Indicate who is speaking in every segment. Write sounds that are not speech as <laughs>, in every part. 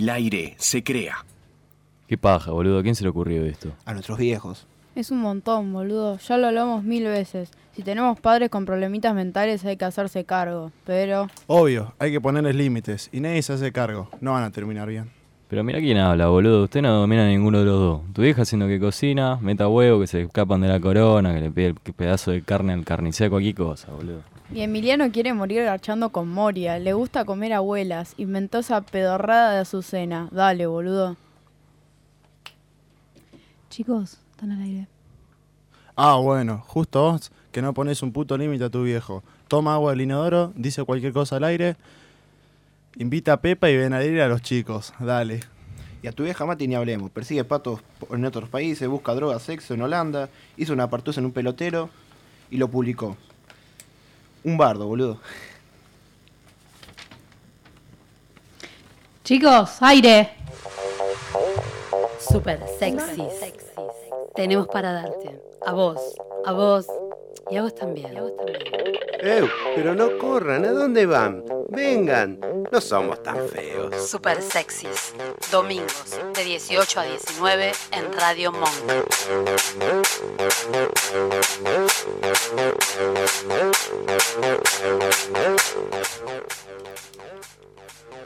Speaker 1: el aire se crea.
Speaker 2: Qué paja, boludo. ¿A quién se le ocurrió esto?
Speaker 3: A nuestros viejos.
Speaker 4: Es un montón, boludo. Ya lo hablamos mil veces. Si tenemos padres con problemitas mentales hay que hacerse cargo. Pero...
Speaker 5: Obvio, hay que ponerles límites y nadie se hace cargo. No van a terminar bien.
Speaker 2: Pero mira quién habla, boludo. Usted no domina ninguno de los dos. Tu vieja haciendo que cocina, meta huevo, que se escapan de la corona, que le pide el pedazo de carne al carnicero, cualquier cosa, boludo.
Speaker 4: Y Emiliano quiere morir garchando con Moria. Le gusta comer abuelas. Inventó esa pedorrada de Azucena. Dale, boludo.
Speaker 6: Chicos, están al aire.
Speaker 5: Ah, bueno, justo vos que no pones un puto límite a tu viejo. Toma agua del inodoro, dice cualquier cosa al aire, invita a Pepa y ven a ir a los chicos. Dale.
Speaker 3: Y a tu vieja Mati ni hablemos. Persigue patos en otros países, busca drogas, sexo en Holanda, hizo una partusa en un pelotero y lo publicó. Un bardo, boludo.
Speaker 6: Chicos, aire.
Speaker 7: Super sexy. Tenemos para darte. A vos, a vos y a vos también.
Speaker 8: ¡Eh! Pero no corran, ¿a dónde van? Vengan, no somos tan feos.
Speaker 7: Super sexys. Domingos de 18 a 19 en Radio Monk.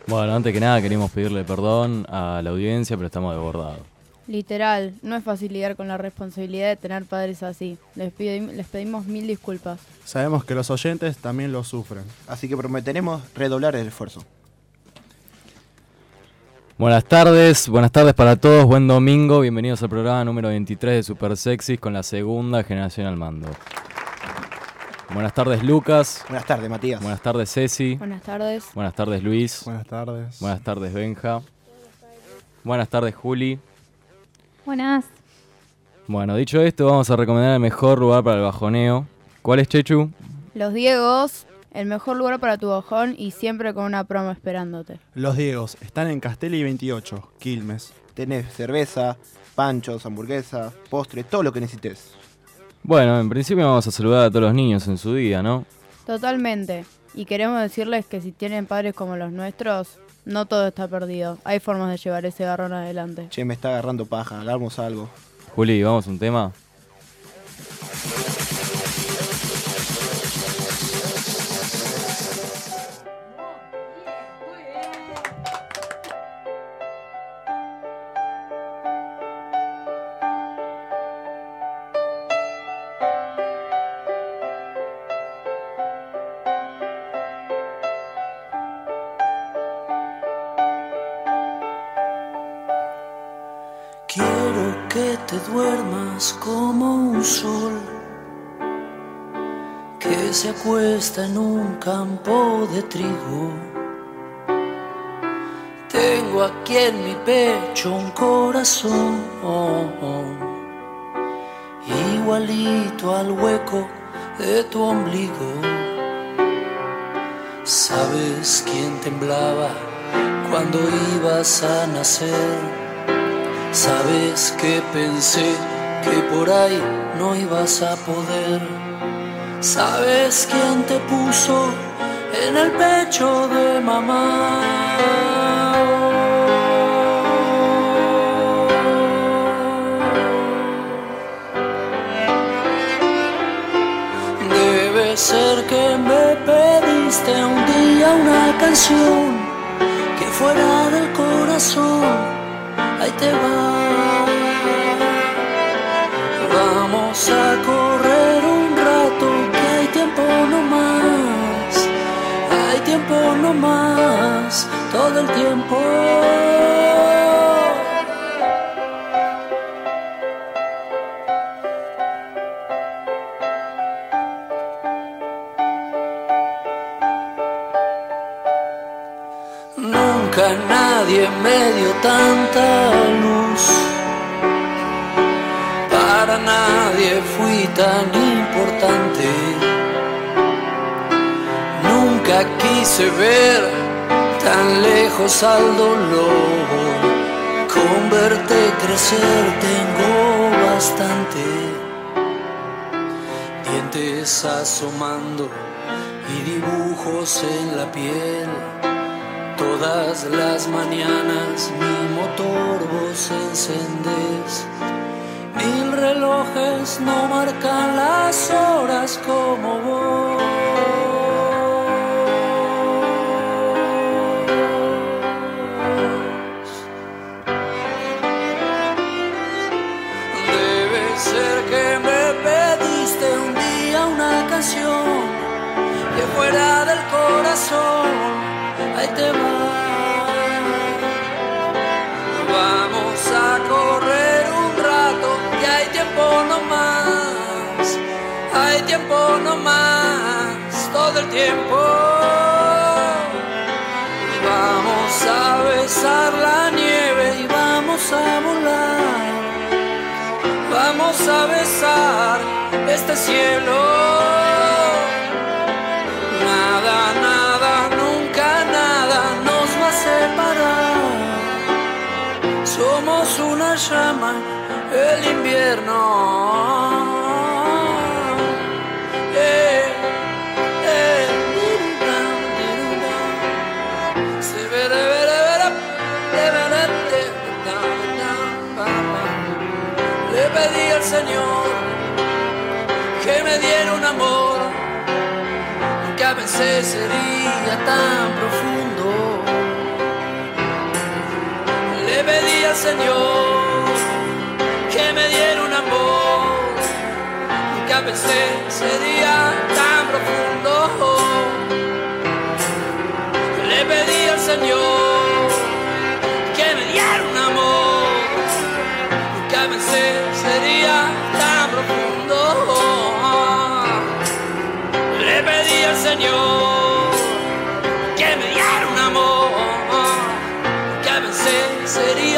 Speaker 2: Bueno, antes que nada queríamos pedirle perdón a la audiencia, pero estamos desbordados.
Speaker 4: Literal, no es fácil lidiar con la responsabilidad de tener padres así. Les, pedimos mil disculpas.
Speaker 5: Sabemos que los oyentes también lo sufren.
Speaker 3: Así que prometeremos redoblar el esfuerzo.
Speaker 2: Buenas tardes, buenas tardes para todos, buen domingo, bienvenidos al programa número 23 de Super Sexys con la segunda generación al mando. Buenas tardes Lucas,
Speaker 3: Buenas tardes, Matías.
Speaker 2: buenas tardes Ceci,
Speaker 4: Buenas tardes.
Speaker 2: buenas tardes Luis,
Speaker 5: Buenas tardes.
Speaker 2: buenas tardes Benja, buenas tardes Juli.
Speaker 6: Buenas.
Speaker 2: Bueno, dicho esto, vamos a recomendar el mejor lugar para el bajoneo. ¿Cuál es Chechu?
Speaker 4: Los Diegos, el mejor lugar para tu bajón y siempre con una promo esperándote.
Speaker 5: Los Diegos están en Castelli 28, Quilmes.
Speaker 3: Tenés cerveza, panchos, hamburguesa, postre, todo lo que necesites.
Speaker 2: Bueno, en principio vamos a saludar a todos los niños en su día, ¿no?
Speaker 4: Totalmente. Y queremos decirles que si tienen padres como los nuestros, no todo está perdido. Hay formas de llevar ese garrón adelante.
Speaker 3: Che, me está agarrando paja, hagamos algo.
Speaker 2: Juli, ¿vamos a un tema?
Speaker 9: Se acuesta en un campo de trigo. Tengo aquí en mi pecho un corazón igualito al hueco de tu ombligo. ¿Sabes quién temblaba cuando ibas a nacer? Sabes que pensé que por ahí no ibas a poder. Sabes quién te puso en el pecho de mamá. Debe ser que me pediste un día una canción que fuera del corazón ahí te va. Más, todo el tiempo. Nunca nadie me dio tanta luz. Para nadie fui tan importante. Nunca quise ver tan lejos al dolor. Con verte crecer tengo bastante. Dientes asomando y dibujos en la piel Todas las mañanas mi motor vos encendés. Mil relojes no marcan las horas como vos. Ahí. Vamos a correr un rato y hay tiempo no más. Hay tiempo no más, todo el tiempo. Vamos a besar la nieve y vamos a volar. Vamos a besar este cielo. El invierno. Le pedí al Señor que me diera un amor que a veces sería tan profundo. Le pedí al Señor sería tan profundo. Le pedí al Señor que me diera un amor que a veces sería tan profundo. Le pedí al Señor que me diera un amor que a veces sería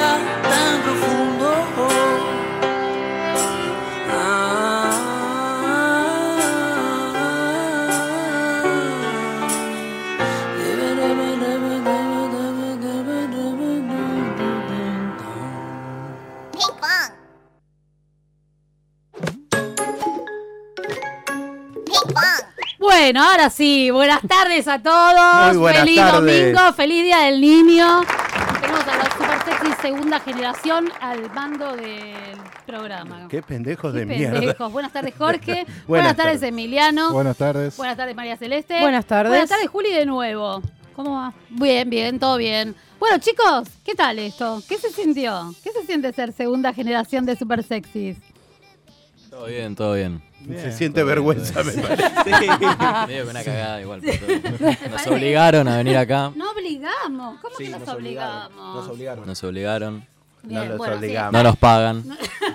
Speaker 6: Bueno, ahora sí, buenas tardes a todos.
Speaker 8: Muy
Speaker 6: feliz
Speaker 8: tardes.
Speaker 6: domingo, feliz día del niño. Tenemos a la super sexy segunda generación al mando del programa.
Speaker 8: Qué pendejos
Speaker 6: Qué
Speaker 8: de mierda.
Speaker 6: pendejos. Buenas tardes, Jorge. <laughs> buenas,
Speaker 8: Buenas
Speaker 6: tardes,
Speaker 8: tardes.
Speaker 6: Emiliano.
Speaker 5: Buenas tardes.
Speaker 6: Buenas tardes, María Celeste.
Speaker 4: Buenas tardes.
Speaker 6: Buenas tardes, Juli, de nuevo. ¿Cómo va? Bien, bien, todo bien. Bueno, chicos, ¿qué tal esto? ¿Qué se sintió? ¿Qué se siente ser segunda generación de super sexys?
Speaker 2: Todo bien, todo bien.
Speaker 8: Se siente vergüenza, me parece. <laughs>
Speaker 2: Medio que una cagada igual. pero bien. <laughs> Nos obligaron a venir acá.
Speaker 6: No obligamos. ¿Cómo
Speaker 3: Sí,
Speaker 6: que nos,
Speaker 3: nos obligaron,
Speaker 6: obligamos?
Speaker 3: Nos obligaron.
Speaker 2: Nos obligaron.
Speaker 6: Bien,
Speaker 8: No los
Speaker 6: bueno, sí,
Speaker 8: obligamos.
Speaker 2: No nos pagan.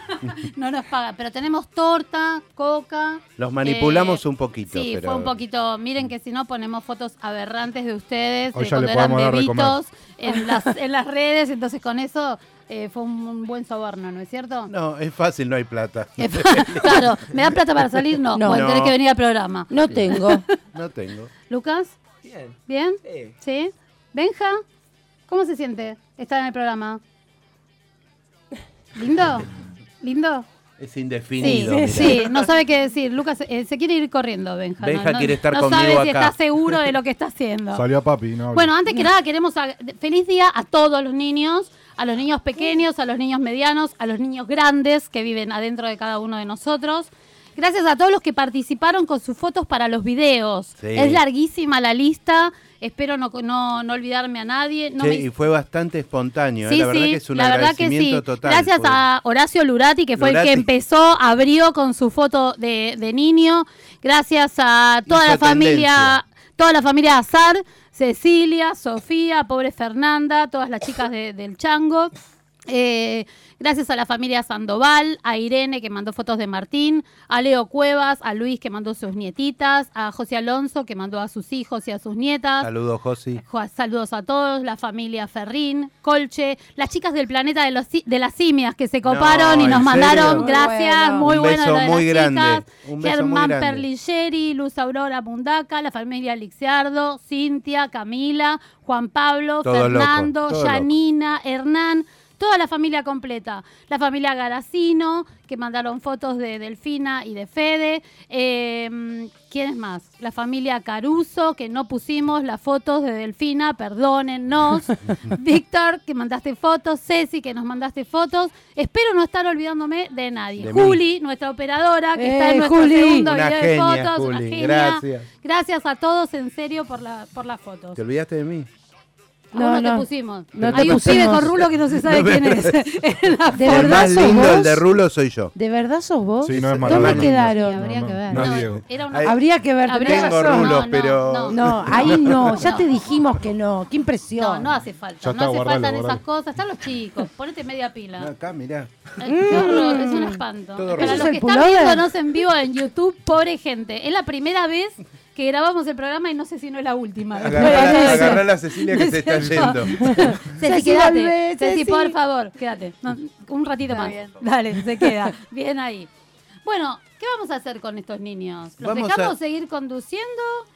Speaker 2: <laughs>
Speaker 6: no nos pagan, pero tenemos torta, coca.
Speaker 8: Los manipulamos
Speaker 6: eh,
Speaker 8: un poquito.
Speaker 6: Sí,
Speaker 8: pero...
Speaker 6: fue un poquito. Miren que si no ponemos fotos aberrantes de ustedes
Speaker 5: Hoy
Speaker 6: de
Speaker 5: ya
Speaker 6: cuando
Speaker 5: le
Speaker 6: eran
Speaker 5: podemos dar de
Speaker 6: bebitos en las, en las redes, entonces con eso eh, fue un, un buen soborno, ¿no es cierto?
Speaker 8: No, es fácil, no hay plata. <laughs> <laughs>
Speaker 6: Claro, ¿me da plata para salir? No,
Speaker 1: No.
Speaker 6: bueno, tenés que venir al programa.
Speaker 1: No tengo.
Speaker 8: No tengo.
Speaker 6: ¿Lucas?
Speaker 3: Bien.
Speaker 6: ¿Bien?
Speaker 3: Sí.
Speaker 6: ¿Sí? ¿Benja? ¿Cómo se siente estar en el programa? ¿Lindo? ¿Lindo?
Speaker 8: Es indefinido.
Speaker 6: sí, no sabe qué decir. Lucas eh, se quiere ir corriendo, Benja.
Speaker 8: Benja
Speaker 6: no, no-
Speaker 8: quiere estar
Speaker 6: no
Speaker 8: conmigo
Speaker 6: sabe si está seguro de lo que está haciendo.
Speaker 5: Salió a papi, no.
Speaker 6: Bueno, antes que nada queremos a- feliz día a todos los niños, a los niños pequeños, a los niños medianos, a los niños grandes que viven adentro de cada uno de nosotros. Gracias a todos los que participaron con sus fotos para los videos.
Speaker 8: Sí.
Speaker 6: Es larguísima la lista. Espero no, no, no olvidarme a nadie. No me-
Speaker 8: y fue bastante espontáneo. ¿eh?
Speaker 6: Sí,
Speaker 8: la verdad
Speaker 6: sí,
Speaker 8: que es un
Speaker 6: la verdad que
Speaker 8: agradecimiento
Speaker 6: sí.
Speaker 8: total.
Speaker 6: Gracias a Horacio Lurati, que fue el que empezó, abrió con su foto de, de niño. Gracias a toda
Speaker 8: Hizo
Speaker 6: la familia,
Speaker 8: tendencia.
Speaker 6: toda la familia Azar, Cecilia, Sofía, pobre Fernanda, todas las chicas de- del Chango. Eh, gracias a la familia Sandoval, a Irene que mandó fotos de Martín, a Leo Cuevas, a Luis que mandó sus nietitas, a José Alonso que mandó a sus hijos y a sus nietas.
Speaker 8: Saludos, Josi.
Speaker 6: Jo- Saludos a todos, la familia Ferrín, Colche, las chicas del planeta de, los, de las simias que se coparon
Speaker 8: No,
Speaker 6: y nos
Speaker 8: ¿en
Speaker 6: mandaron,
Speaker 8: serio?
Speaker 6: gracias,
Speaker 4: Muy
Speaker 6: muy
Speaker 8: Un
Speaker 6: bueno lo de
Speaker 8: muy
Speaker 6: las
Speaker 8: grande,
Speaker 6: chicas.
Speaker 8: un beso muy
Speaker 6: Germán. Perligeri, Luz Aurora Mundaca, la familia Lixiardo, Cintia, Camila, Juan Pablo,
Speaker 8: Todo loco,
Speaker 6: Fernando. Yanina, Hernán, Toda la familia completa. La familia Garacino, que mandaron fotos de Delfina y de Fede. Eh, ¿Quién es más? La familia Caruso, que no pusimos las fotos de Delfina, perdónennos. <laughs> Víctor, que mandaste fotos. Ceci, que nos mandaste fotos. Espero no estar olvidándome de nadie.
Speaker 8: De mí.
Speaker 6: Juli, nuestra operadora, que está
Speaker 1: Eh,
Speaker 6: en nuestro
Speaker 1: Juli.
Speaker 6: segundo
Speaker 8: Una
Speaker 6: video
Speaker 8: genia,
Speaker 6: de fotos. una genia.
Speaker 8: gracias.
Speaker 6: Gracias a todos, en serio, por, la, por las fotos.
Speaker 8: ¿Te olvidaste de mí?
Speaker 6: A
Speaker 1: No,
Speaker 6: uno
Speaker 1: no.
Speaker 6: te pusimos.
Speaker 1: No te
Speaker 6: Hay un pibe con rulo que no se sabe <laughs>
Speaker 8: No
Speaker 6: quién es. <laughs>
Speaker 1: ¿De
Speaker 8: El
Speaker 1: verdad
Speaker 8: más
Speaker 1: sos
Speaker 8: lindo,
Speaker 1: vos?
Speaker 8: el de Rulo, soy yo.
Speaker 1: ¿De verdad sos vos?
Speaker 10: Sí, no es
Speaker 1: ¿Dónde
Speaker 10: Maradona.
Speaker 1: quedaron?
Speaker 6: Habría que ver.
Speaker 10: no es
Speaker 6: No,
Speaker 10: Diego.
Speaker 6: era una-
Speaker 8: Ay,
Speaker 1: Habría que ver.
Speaker 6: Habría-
Speaker 1: tenés
Speaker 8: Tengo
Speaker 1: razón.
Speaker 8: rulos,
Speaker 6: No, no,
Speaker 8: pero...
Speaker 6: no. <laughs>
Speaker 1: No, ahí no, ya
Speaker 6: No.
Speaker 1: te dijimos que no. Qué impresión.
Speaker 6: No, no hace falta.
Speaker 10: Ya
Speaker 6: no
Speaker 10: está,
Speaker 6: hace
Speaker 10: guardalo,
Speaker 6: falta esas cosas. Están los chicos. Ponete media
Speaker 8: No,
Speaker 6: pila.
Speaker 8: acá, mirá.
Speaker 6: Ay, qué horror, es un espanto.
Speaker 8: Todo
Speaker 6: Para
Speaker 1: ¿Eso es
Speaker 6: los
Speaker 1: el
Speaker 6: que están
Speaker 1: pullover?
Speaker 6: viéndonos en vivo en YouTube, pobre gente. Es la primera vez que grabamos el programa y no sé si no es la última.
Speaker 8: Agarrá, a la Cecilia que se está <laughs> yendo. <laughs>
Speaker 6: Ceci, quédate. Ceci,
Speaker 1: Ceci.
Speaker 6: por favor, quédate. No, un ratito
Speaker 4: Está
Speaker 6: más.
Speaker 4: bien.
Speaker 6: Dale, se queda. Bien ahí. Bueno, ¿qué vamos a hacer con estos niños? ¿Los
Speaker 8: Vamos
Speaker 6: dejamos
Speaker 8: a-
Speaker 6: seguir conduciendo?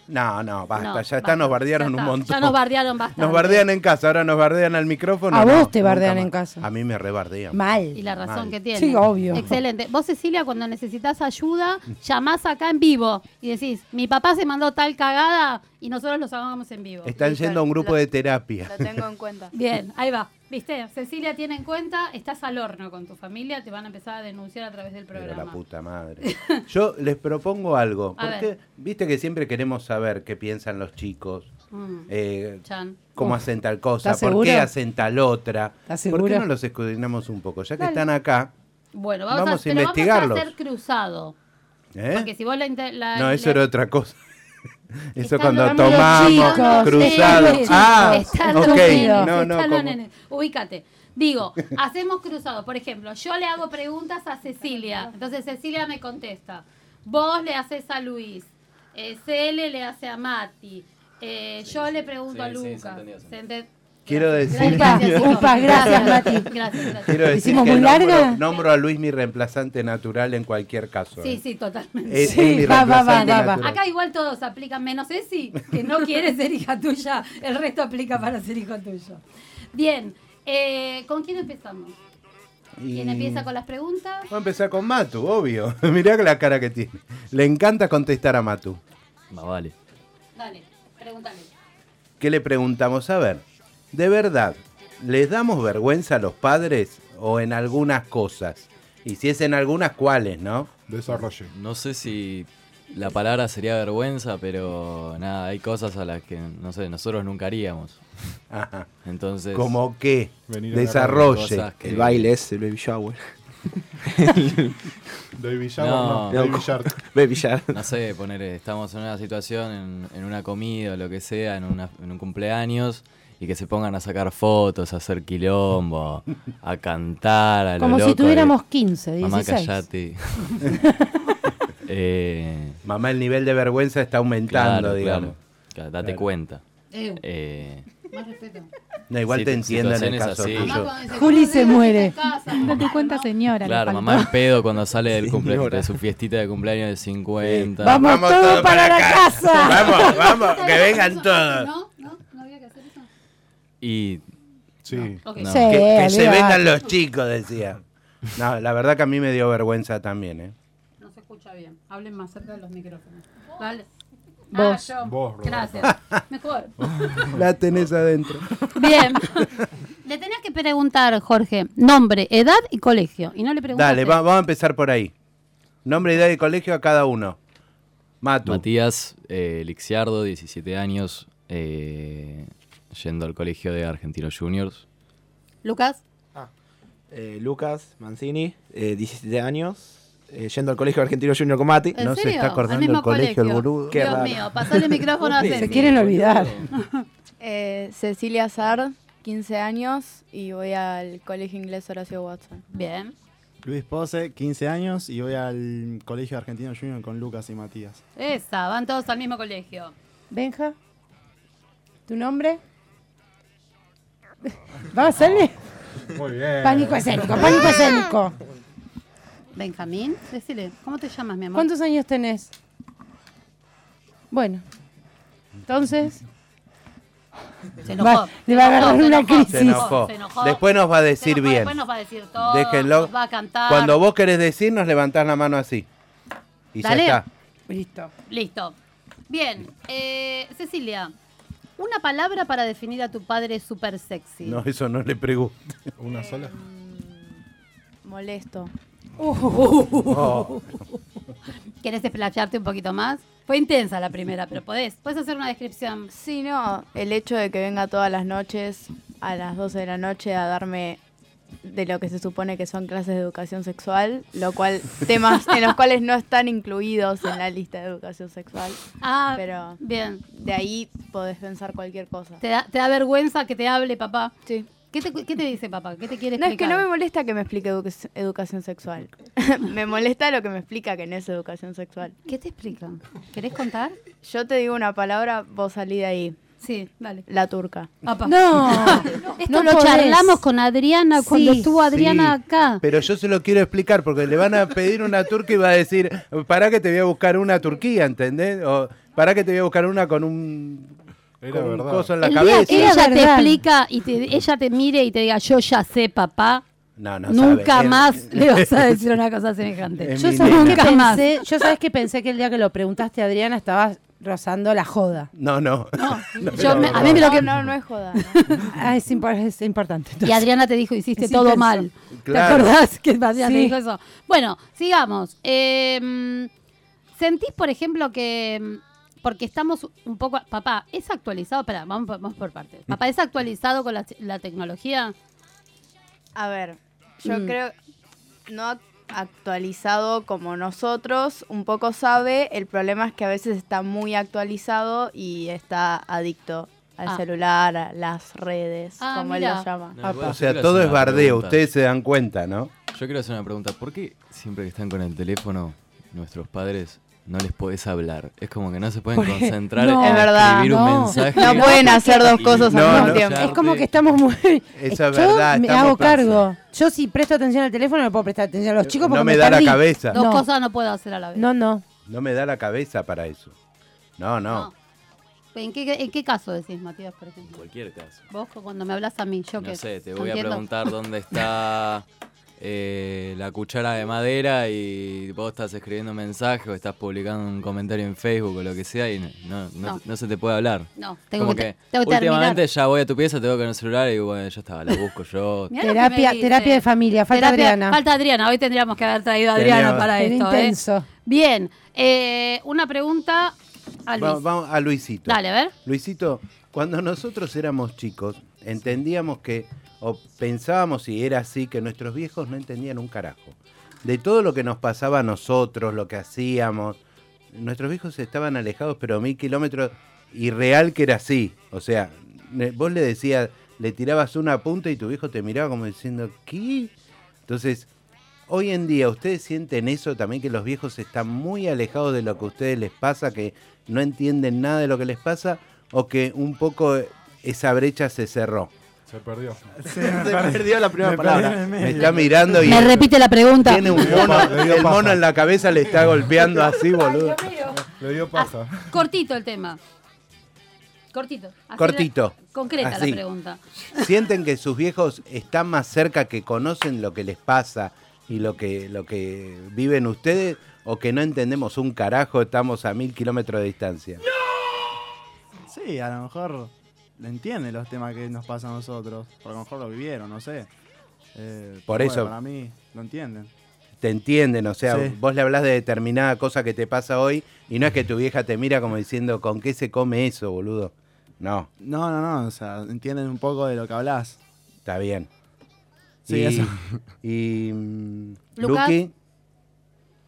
Speaker 8: No, no, basta,
Speaker 6: No,
Speaker 8: ya está, nos bardearon un montón.
Speaker 6: Ya nos bardearon bastante.
Speaker 8: Nos bardean en casa, ahora nos bardean al micrófono.
Speaker 1: A
Speaker 8: no,
Speaker 1: vos te bardean en casa.
Speaker 8: A mí me rebardean.
Speaker 1: Mal.
Speaker 6: Y la razón
Speaker 8: Mal.
Speaker 6: que tiene.
Speaker 1: Sí, obvio.
Speaker 6: Excelente. Vos, Cecilia, cuando necesitas ayuda, llamás acá en vivo y decís, mi papá se mandó tal cagada y nosotros los hagamos en vivo.
Speaker 8: Están
Speaker 4: Listo,
Speaker 8: yendo a un grupo
Speaker 4: lo-
Speaker 8: de terapia.
Speaker 4: Lo tengo en cuenta.
Speaker 6: Bien, ahí va. ¿Viste? Cecilia tiene en cuenta, estás al horno con tu familia, te van a empezar a denunciar a través del
Speaker 8: Pero la
Speaker 6: programa.
Speaker 8: puta madre. <laughs> Yo les propongo algo.
Speaker 6: A
Speaker 8: Porque,
Speaker 6: ver.
Speaker 8: viste que siempre queremos saber qué piensan los chicos.
Speaker 6: Mm,
Speaker 8: eh,
Speaker 6: Chan.
Speaker 8: cómo
Speaker 1: Uf.
Speaker 8: hacen tal cosa,
Speaker 1: ¿Estás
Speaker 8: por qué hacen tal otra.
Speaker 1: ¿Estás
Speaker 8: ¿Por qué no los escudriñamos un poco? Ya que
Speaker 1: Dale.
Speaker 8: están acá,
Speaker 6: Bueno, vamos,
Speaker 8: Vamos a
Speaker 6: a, pero
Speaker 8: investigarlos.
Speaker 6: Vamos a hacer cruzado.
Speaker 8: ¿eh?
Speaker 6: Porque si vos la,
Speaker 8: No, eso
Speaker 6: la-
Speaker 8: era otra cosa. Eso
Speaker 6: Están
Speaker 8: cuando tomamos,
Speaker 1: chicos,
Speaker 8: cruzado.
Speaker 1: están los
Speaker 8: Ah,
Speaker 6: Están
Speaker 8: ok.
Speaker 6: nenes,
Speaker 8: No, no.
Speaker 6: Ubícate. Digo, hacemos cruzado. Por ejemplo, yo le hago preguntas a Cecilia. Entonces Cecilia me contesta. Vos le haces a Luis. Eh, Cele le hace a Mati. Eh, yo le pregunto
Speaker 2: Sí,
Speaker 6: a
Speaker 2: sí, se
Speaker 6: Lucas.
Speaker 2: Entendió, se
Speaker 6: ¿Se ente-
Speaker 8: Quiero decir-
Speaker 6: chicos.
Speaker 1: upa, gracias, Mati.
Speaker 6: Gracias, gracias.
Speaker 8: Quiero decir
Speaker 1: ¿Hicimos
Speaker 8: que
Speaker 1: muy
Speaker 8: nombro,
Speaker 1: larga?
Speaker 8: nombro a Luis mi reemplazante natural en cualquier caso.
Speaker 6: Sí,
Speaker 8: ¿eh?
Speaker 6: sí, totalmente.
Speaker 8: Es, es
Speaker 1: Sí,
Speaker 8: mi
Speaker 1: va, va, va,
Speaker 8: reemplazante
Speaker 1: va, va.
Speaker 8: natural.
Speaker 6: Acá igual todos aplican, menos Ceci, que no <laughs> quiere ser hija tuya. El resto aplica para ser hijo tuyo. Bien, eh, ¿con quién empezamos?
Speaker 8: Y-
Speaker 6: ¿Quién empieza con las preguntas?
Speaker 8: Voy a empezar con Matu, obvio. <laughs> Mirá la cara que tiene. Le encanta contestar a Matu.
Speaker 2: Más vale.
Speaker 6: Dale, pregúntale.
Speaker 8: ¿Qué le preguntamos? A ver, de verdad, ¿les damos vergüenza a los padres o en algunas cosas? Y si es en algunas, ¿cuáles, no?
Speaker 10: Desarrolle.
Speaker 2: No sé si la palabra sería vergüenza, pero nada, hay cosas a las que, no sé, nosotros nunca haríamos.
Speaker 8: Ajá.
Speaker 2: Entonces,
Speaker 8: Como que
Speaker 10: Venir a la
Speaker 8: desarrolle.
Speaker 2: cosas que-
Speaker 3: El baile es el baby shower. <laughs>
Speaker 10: Baby shower,
Speaker 2: No.
Speaker 10: no. Baby shark.
Speaker 3: Baby shower.
Speaker 2: no sé, poner, estamos en una situación, en, en una comida o lo que sea, en, una- en un cumpleaños, y que se pongan a sacar fotos, a hacer quilombo, <laughs> a cantar, a lo
Speaker 1: Como si
Speaker 2: loco,
Speaker 1: tuviéramos
Speaker 2: eh,
Speaker 1: 15, 16.
Speaker 2: Mamá, callate. <laughs> eh,
Speaker 8: Mamá, el nivel de vergüenza está aumentando,
Speaker 2: claro,
Speaker 8: digamos.
Speaker 2: claro. Claro, date
Speaker 8: Claro.
Speaker 2: cuenta.
Speaker 6: Eh,
Speaker 2: Eh,
Speaker 6: más respeto.
Speaker 8: No, igual
Speaker 2: Sí,
Speaker 8: te entiendo en el caso
Speaker 2: así.
Speaker 1: Juli
Speaker 6: "¿Cómo
Speaker 1: se muere.
Speaker 6: casa?"
Speaker 11: Date cuenta, señora.
Speaker 2: claro, mamá en pedo cuando sale del cumple,
Speaker 3: Señora.
Speaker 2: de su fiestita de cumpleaños de 50.
Speaker 1: Vamos, todos para, la casa.
Speaker 8: Vamos, vamos, que vengan todos.
Speaker 6: ¿No había que hacer eso?
Speaker 2: Y Sí.
Speaker 6: Ok.
Speaker 2: No.
Speaker 1: Sí,
Speaker 8: Que, que se vengan los chicos, decía. No, la verdad que a mí me dio vergüenza también, ¿eh?
Speaker 6: No se escucha bien. Hablen más cerca de los micrófonos. Dale.
Speaker 1: Vos.
Speaker 6: Ah, yo.
Speaker 10: Vos.
Speaker 6: Gracias. Mejor. <laughs>
Speaker 8: La tenés adentro.
Speaker 6: Bien. <laughs> Le tenías que preguntar, Jorge, nombre, edad y colegio. Y no le preguntaste.
Speaker 8: Dale, va- vamos a empezar por ahí. Nombre, edad y colegio a cada uno. Matu.
Speaker 2: Matías eh, Lixiardo, 17 años, eh, yendo al colegio de Argentinos Juniors.
Speaker 6: Lucas.
Speaker 3: Eh, Lucas Mancini, eh, 17 años, eh, yendo al colegio argentino Junior con Mati.
Speaker 6: ¿En
Speaker 8: No se está acordando el colegio, el
Speaker 6: colegio.
Speaker 8: boludo.
Speaker 3: Qué
Speaker 6: Dios
Speaker 3: raro.
Speaker 6: mío, pasale el micrófono a <laughs>
Speaker 1: Se
Speaker 6: Ceci.
Speaker 1: quieren olvidar. <laughs>
Speaker 4: Eh, Cecilia Sard, 15 años y voy al colegio inglés Horacio Watson.
Speaker 6: Bien.
Speaker 5: Luis Pose, 15 años y voy al Colegio Argentino Junior con Lucas y Matías.
Speaker 6: Esa, van todos al mismo colegio.
Speaker 1: Benja. ¿Tu nombre? <laughs> Vamos, sale.
Speaker 10: Muy bien.
Speaker 1: Pánico escénico, pánico escénico.
Speaker 6: Benjamín, decile, ¿cómo te llamas, mi amor?
Speaker 1: ¿Cuántos años tenés? Bueno. Entonces,
Speaker 6: Se enojó.
Speaker 1: Va- le va a agarrar
Speaker 6: se
Speaker 1: una
Speaker 6: enojó,
Speaker 1: crisis.
Speaker 8: Se enojó.
Speaker 6: Se enojó.
Speaker 8: Después nos va a decir
Speaker 6: Se
Speaker 8: bien.
Speaker 6: Después nos va a decir todo.
Speaker 8: Déjenlo.
Speaker 6: nos va a cantar.
Speaker 8: Cuando vos querés decir, nos levantás la mano así. Y
Speaker 6: Dale.
Speaker 8: ya está.
Speaker 1: Listo.
Speaker 6: Listo. Bien. eh, Cecilia, una palabra para definir a tu padre súper sexy.
Speaker 8: No, eso no le pregunto.
Speaker 10: ¿Una sola?
Speaker 4: Molesto.
Speaker 8: Oh. <laughs>
Speaker 6: ¿Querés desplayarte un poquito más? Fue intensa la primera, pero podés. Puedes hacer una descripción.
Speaker 4: Sí, no, el hecho de que venga todas las noches a las 12 de la noche a darme de lo que se supone que son clases de educación sexual, lo cual temas en los cuales no están incluidos en la lista de educación sexual,
Speaker 6: Ah,
Speaker 4: pero
Speaker 6: bien.
Speaker 4: de ahí podés pensar cualquier cosa.
Speaker 6: ¿Te da, te da vergüenza que te hable papá?
Speaker 4: Sí.
Speaker 6: ¿Qué te, qué te dice papá? ¿Qué te quiere
Speaker 4: No, es que
Speaker 6: explicar?
Speaker 4: no me molesta que me explique educa- educación sexual. <laughs> me molesta lo que me explica que no es educación sexual.
Speaker 6: ¿Qué te explica? ¿Querés contar?
Speaker 4: Yo te digo una palabra, vos salí de ahí.
Speaker 6: Sí, dale.
Speaker 4: La turca.
Speaker 6: Apa.
Speaker 1: No, <laughs>
Speaker 6: Esto
Speaker 1: no
Speaker 6: lo
Speaker 1: podés.
Speaker 6: charlamos con Adriana cuando estuvo Adriana
Speaker 8: Sí,
Speaker 6: acá.
Speaker 8: Pero yo se lo quiero explicar porque le van a pedir una turca y va a decir, para que te voy a buscar una Turquía, ¿entendés? O para que te voy a buscar una con un,
Speaker 10: Era
Speaker 8: con un
Speaker 10: verdad.
Speaker 8: coso en la
Speaker 6: El día
Speaker 8: cabeza.
Speaker 6: que ella te explica y te- ella te mire y te diga, yo ya sé, papá,
Speaker 8: No, no
Speaker 6: nunca
Speaker 8: sabe.
Speaker 6: más le vas a <laughs> decir una cosa semejante.
Speaker 1: Yo sabes que
Speaker 6: Nunca más.
Speaker 1: pensé, yo sabes que pensé que el día que lo preguntaste a Adriana estabas rozando la joda.
Speaker 8: No, no. <laughs>
Speaker 6: Yo me- a mí me lo
Speaker 4: No,
Speaker 6: que...
Speaker 4: no, no es joda. ¿no? <laughs>
Speaker 1: Ah, es, impor- es importante.
Speaker 6: Y. Adriana te dijo, hiciste
Speaker 1: Es
Speaker 6: todo
Speaker 1: intenso.
Speaker 6: mal.
Speaker 8: Claro.
Speaker 6: ¿Te acordás que Adriana te
Speaker 1: Sí.
Speaker 6: dijo eso? Bueno, sigamos. Eh, ¿Sentís, por ejemplo, que... mm, Porque estamos un poco... Papá, ¿es actualizado? Espera, vamos, por- vamos por partes. Papá, ¿es actualizado con la, la tecnología?
Speaker 4: A ver, yo
Speaker 6: Mm.
Speaker 4: creo no ac- actualizado como nosotros, un poco sabe, el problema es que a veces está muy actualizado y está adicto al
Speaker 6: Ah.
Speaker 4: celular, a las redes,
Speaker 6: Ah,
Speaker 4: como él lo llama.
Speaker 2: No,
Speaker 8: O sea, todo es bardeo,
Speaker 2: pregunta.
Speaker 8: ustedes se dan cuenta, ¿no?
Speaker 2: Yo quiero hacer una pregunta. ¿Por qué siempre que están con el teléfono, nuestros padres no les podés hablar? Es como que no se pueden
Speaker 1: Porque-
Speaker 2: concentrar
Speaker 1: no.
Speaker 2: en
Speaker 4: Es verdad,
Speaker 2: escribir un
Speaker 1: no.
Speaker 2: mensaje.
Speaker 4: No pueden hacer dos cosas
Speaker 8: No,
Speaker 4: al mismo
Speaker 8: no.
Speaker 4: tiempo.
Speaker 1: Es como que estamos muy.
Speaker 8: Eso es
Speaker 1: Yo
Speaker 8: verdad,
Speaker 1: me hago
Speaker 8: pasa.
Speaker 1: cargo. Yo si presto atención al teléfono, no puedo prestar atención a los chicos porque
Speaker 8: No me da la cabeza.
Speaker 6: Dos
Speaker 1: No.
Speaker 6: cosas no puedo hacer a la vez.
Speaker 1: No, no.
Speaker 8: No me da la cabeza para eso. No, no.
Speaker 6: No. ¿En qué, ¿En qué caso decís, Matías, por
Speaker 2: En
Speaker 6: ejemplo?
Speaker 2: cualquier caso.
Speaker 6: Vos cuando me hablas a mí, yo
Speaker 2: No
Speaker 6: que
Speaker 2: sé, te
Speaker 6: no
Speaker 2: voy a preguntar dónde está <laughs> eh, la cuchara de madera y vos estás escribiendo un mensaje o estás publicando un comentario en Facebook o lo que sea y no, no, no-
Speaker 6: No.
Speaker 2: no se te puede hablar.
Speaker 6: No, tengo
Speaker 2: Como
Speaker 6: que,
Speaker 2: que,
Speaker 6: tengo que terminar.
Speaker 2: últimamente ya voy a tu pieza, te veo con el celular y bueno, ya estaba, la busco yo. <laughs>
Speaker 1: Terapia, terapia de familia. Falta
Speaker 6: Terapia-
Speaker 1: Adriana.
Speaker 6: Falta Adriana. Hoy tendríamos que haber traído a Adriana
Speaker 8: Teníamos-
Speaker 6: para esto. ¿eh?
Speaker 1: intenso.
Speaker 6: Bien, eh, una pregunta a Luis.
Speaker 8: Vamos, vamos a Luisito.
Speaker 6: Dale, a ver.
Speaker 8: Luisito, cuando nosotros éramos chicos, entendíamos que, o pensábamos si era así, que nuestros viejos no entendían un carajo. De todo lo que nos pasaba a nosotros, lo que hacíamos, nuestros viejos estaban alejados, pero mil kilómetros, y real que era así. O sea, vos le decías, le tirabas una punta y tu viejo te miraba como diciendo, ¿qué? Entonces, hoy en día, ¿ustedes sienten eso también, que los viejos están muy alejados de lo que a ustedes les pasa, que no entienden nada de lo que les pasa, o que un poco esa brecha se cerró?
Speaker 10: Se perdió. <laughs>
Speaker 3: Se perdió la primera
Speaker 5: Me
Speaker 3: palabra.
Speaker 8: Me está mirando y
Speaker 6: Me repite la pregunta.
Speaker 8: tiene un mono, el mono en la cabeza le está golpeando así, boludo.
Speaker 10: Le dio paja.
Speaker 6: Cortito el tema. Cortito. Así
Speaker 8: Cortito.
Speaker 6: la- concreta
Speaker 8: Así.
Speaker 6: la pregunta.
Speaker 8: ¿Sienten que sus viejos están más cerca, que conocen lo que les pasa y lo que, lo que viven ustedes? ¿O que no entendemos un carajo, estamos a mil kilómetros de distancia?
Speaker 5: Sí, a lo mejor entienden los temas que nos pasan a nosotros. Porque a lo mejor lo vivieron, no sé. Eh,
Speaker 8: Por
Speaker 5: bueno,
Speaker 8: eso-
Speaker 5: Para mí, lo entienden.
Speaker 8: Te entienden, o sea,
Speaker 5: Sí.
Speaker 8: vos le hablas de determinada cosa que te pasa hoy y no es que tu vieja te mira como diciendo, ¿con qué se come eso, boludo? No,
Speaker 5: No, no, no. O sea, entienden un poco de lo que hablas.
Speaker 8: está bien.
Speaker 5: Sí,
Speaker 8: y,
Speaker 5: eso.
Speaker 8: y mm. Luqui,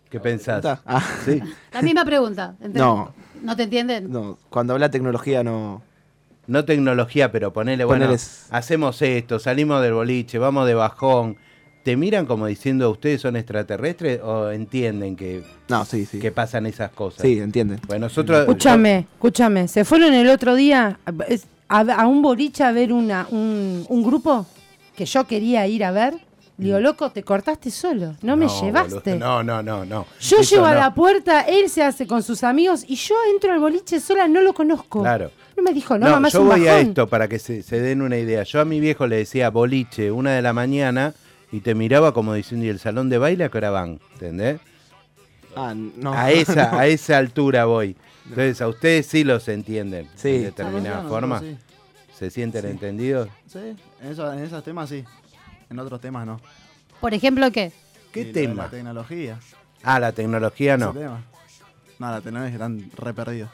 Speaker 8: ¿qué pensás?
Speaker 3: Ah,
Speaker 8: Sí.
Speaker 6: La misma pregunta. ¿ent-
Speaker 3: No.
Speaker 6: ¿No te entienden?
Speaker 3: no, cuando habla tecnología no.
Speaker 8: No tecnología, pero ponele, bueno,
Speaker 3: Poneles-
Speaker 8: hacemos esto, salimos del boliche, vamos de bajón. ¿Te miran como diciendo ustedes son extraterrestres o entienden que,
Speaker 3: No, sí, sí.
Speaker 8: que pasan esas cosas?
Speaker 3: Sí, entienden.
Speaker 8: Bueno, nosotros...
Speaker 1: Escúchame, escúchame. ¿Se fueron el otro día a, es- a- a un boliche a ver una, un, un grupo que yo quería ir a ver? Digo, loco, te cortaste solo. No, me llevaste.
Speaker 8: boludo, No, no, no, no.
Speaker 1: Yo
Speaker 8: Eso
Speaker 1: llego a la puerta, él se hace con sus amigos y yo entro al boliche sola, no lo conozco.
Speaker 8: Claro.
Speaker 1: No me dijo, no,
Speaker 8: No,
Speaker 1: mamá es
Speaker 8: yo
Speaker 1: un
Speaker 8: voy a esto para que se, se den una idea. Yo a mi viejo le decía boliche, una de la mañana, y te miraba como diciendo, ¿y el salón de baile a qué hora van? ¿Entendés?
Speaker 3: Ah, no.
Speaker 8: A esa, a esa altura voy. Entonces, a ustedes sí los entienden
Speaker 3: Sí.
Speaker 8: de determinada forma.
Speaker 5: sí.
Speaker 8: ¿Se sienten
Speaker 5: Sí.
Speaker 8: entendidos?
Speaker 5: Sí, en, eso- en esos temas sí. En otros temas no.
Speaker 6: Por ejemplo, ¿qué?
Speaker 8: ¿Qué
Speaker 5: Y
Speaker 8: tema?
Speaker 5: La tecnología.
Speaker 8: Ah, la tecnología no.
Speaker 5: No, la tecnología están re perdidos.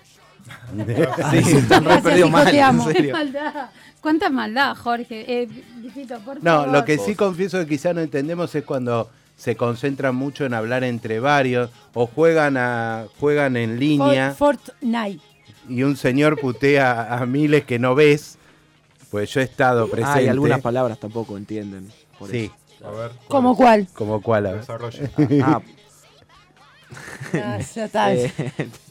Speaker 3: Sí, están re
Speaker 1: hijo,
Speaker 3: mal, en
Speaker 1: amo.
Speaker 6: ¡Qué
Speaker 3: serio.
Speaker 6: maldad! ¿Cuánta maldad, Jorge? Eh, Dijito, por
Speaker 8: No,
Speaker 6: favor.
Speaker 8: lo que sí confieso que quizá no entendemos es cuando se concentran mucho en hablar entre varios o juegan a juegan en línea
Speaker 1: For- Fortnite.
Speaker 8: y un señor putea a miles que no ves. Pues yo he estado presente.
Speaker 3: Ah, y algunas palabras tampoco entienden. por
Speaker 8: Sí,
Speaker 10: A ver.
Speaker 1: ¿Cómo cuál?
Speaker 8: como cuál. a ver.
Speaker 3: Eso. Ah, <laughs>
Speaker 1: Ah, ya está.
Speaker 3: eh, <laughs>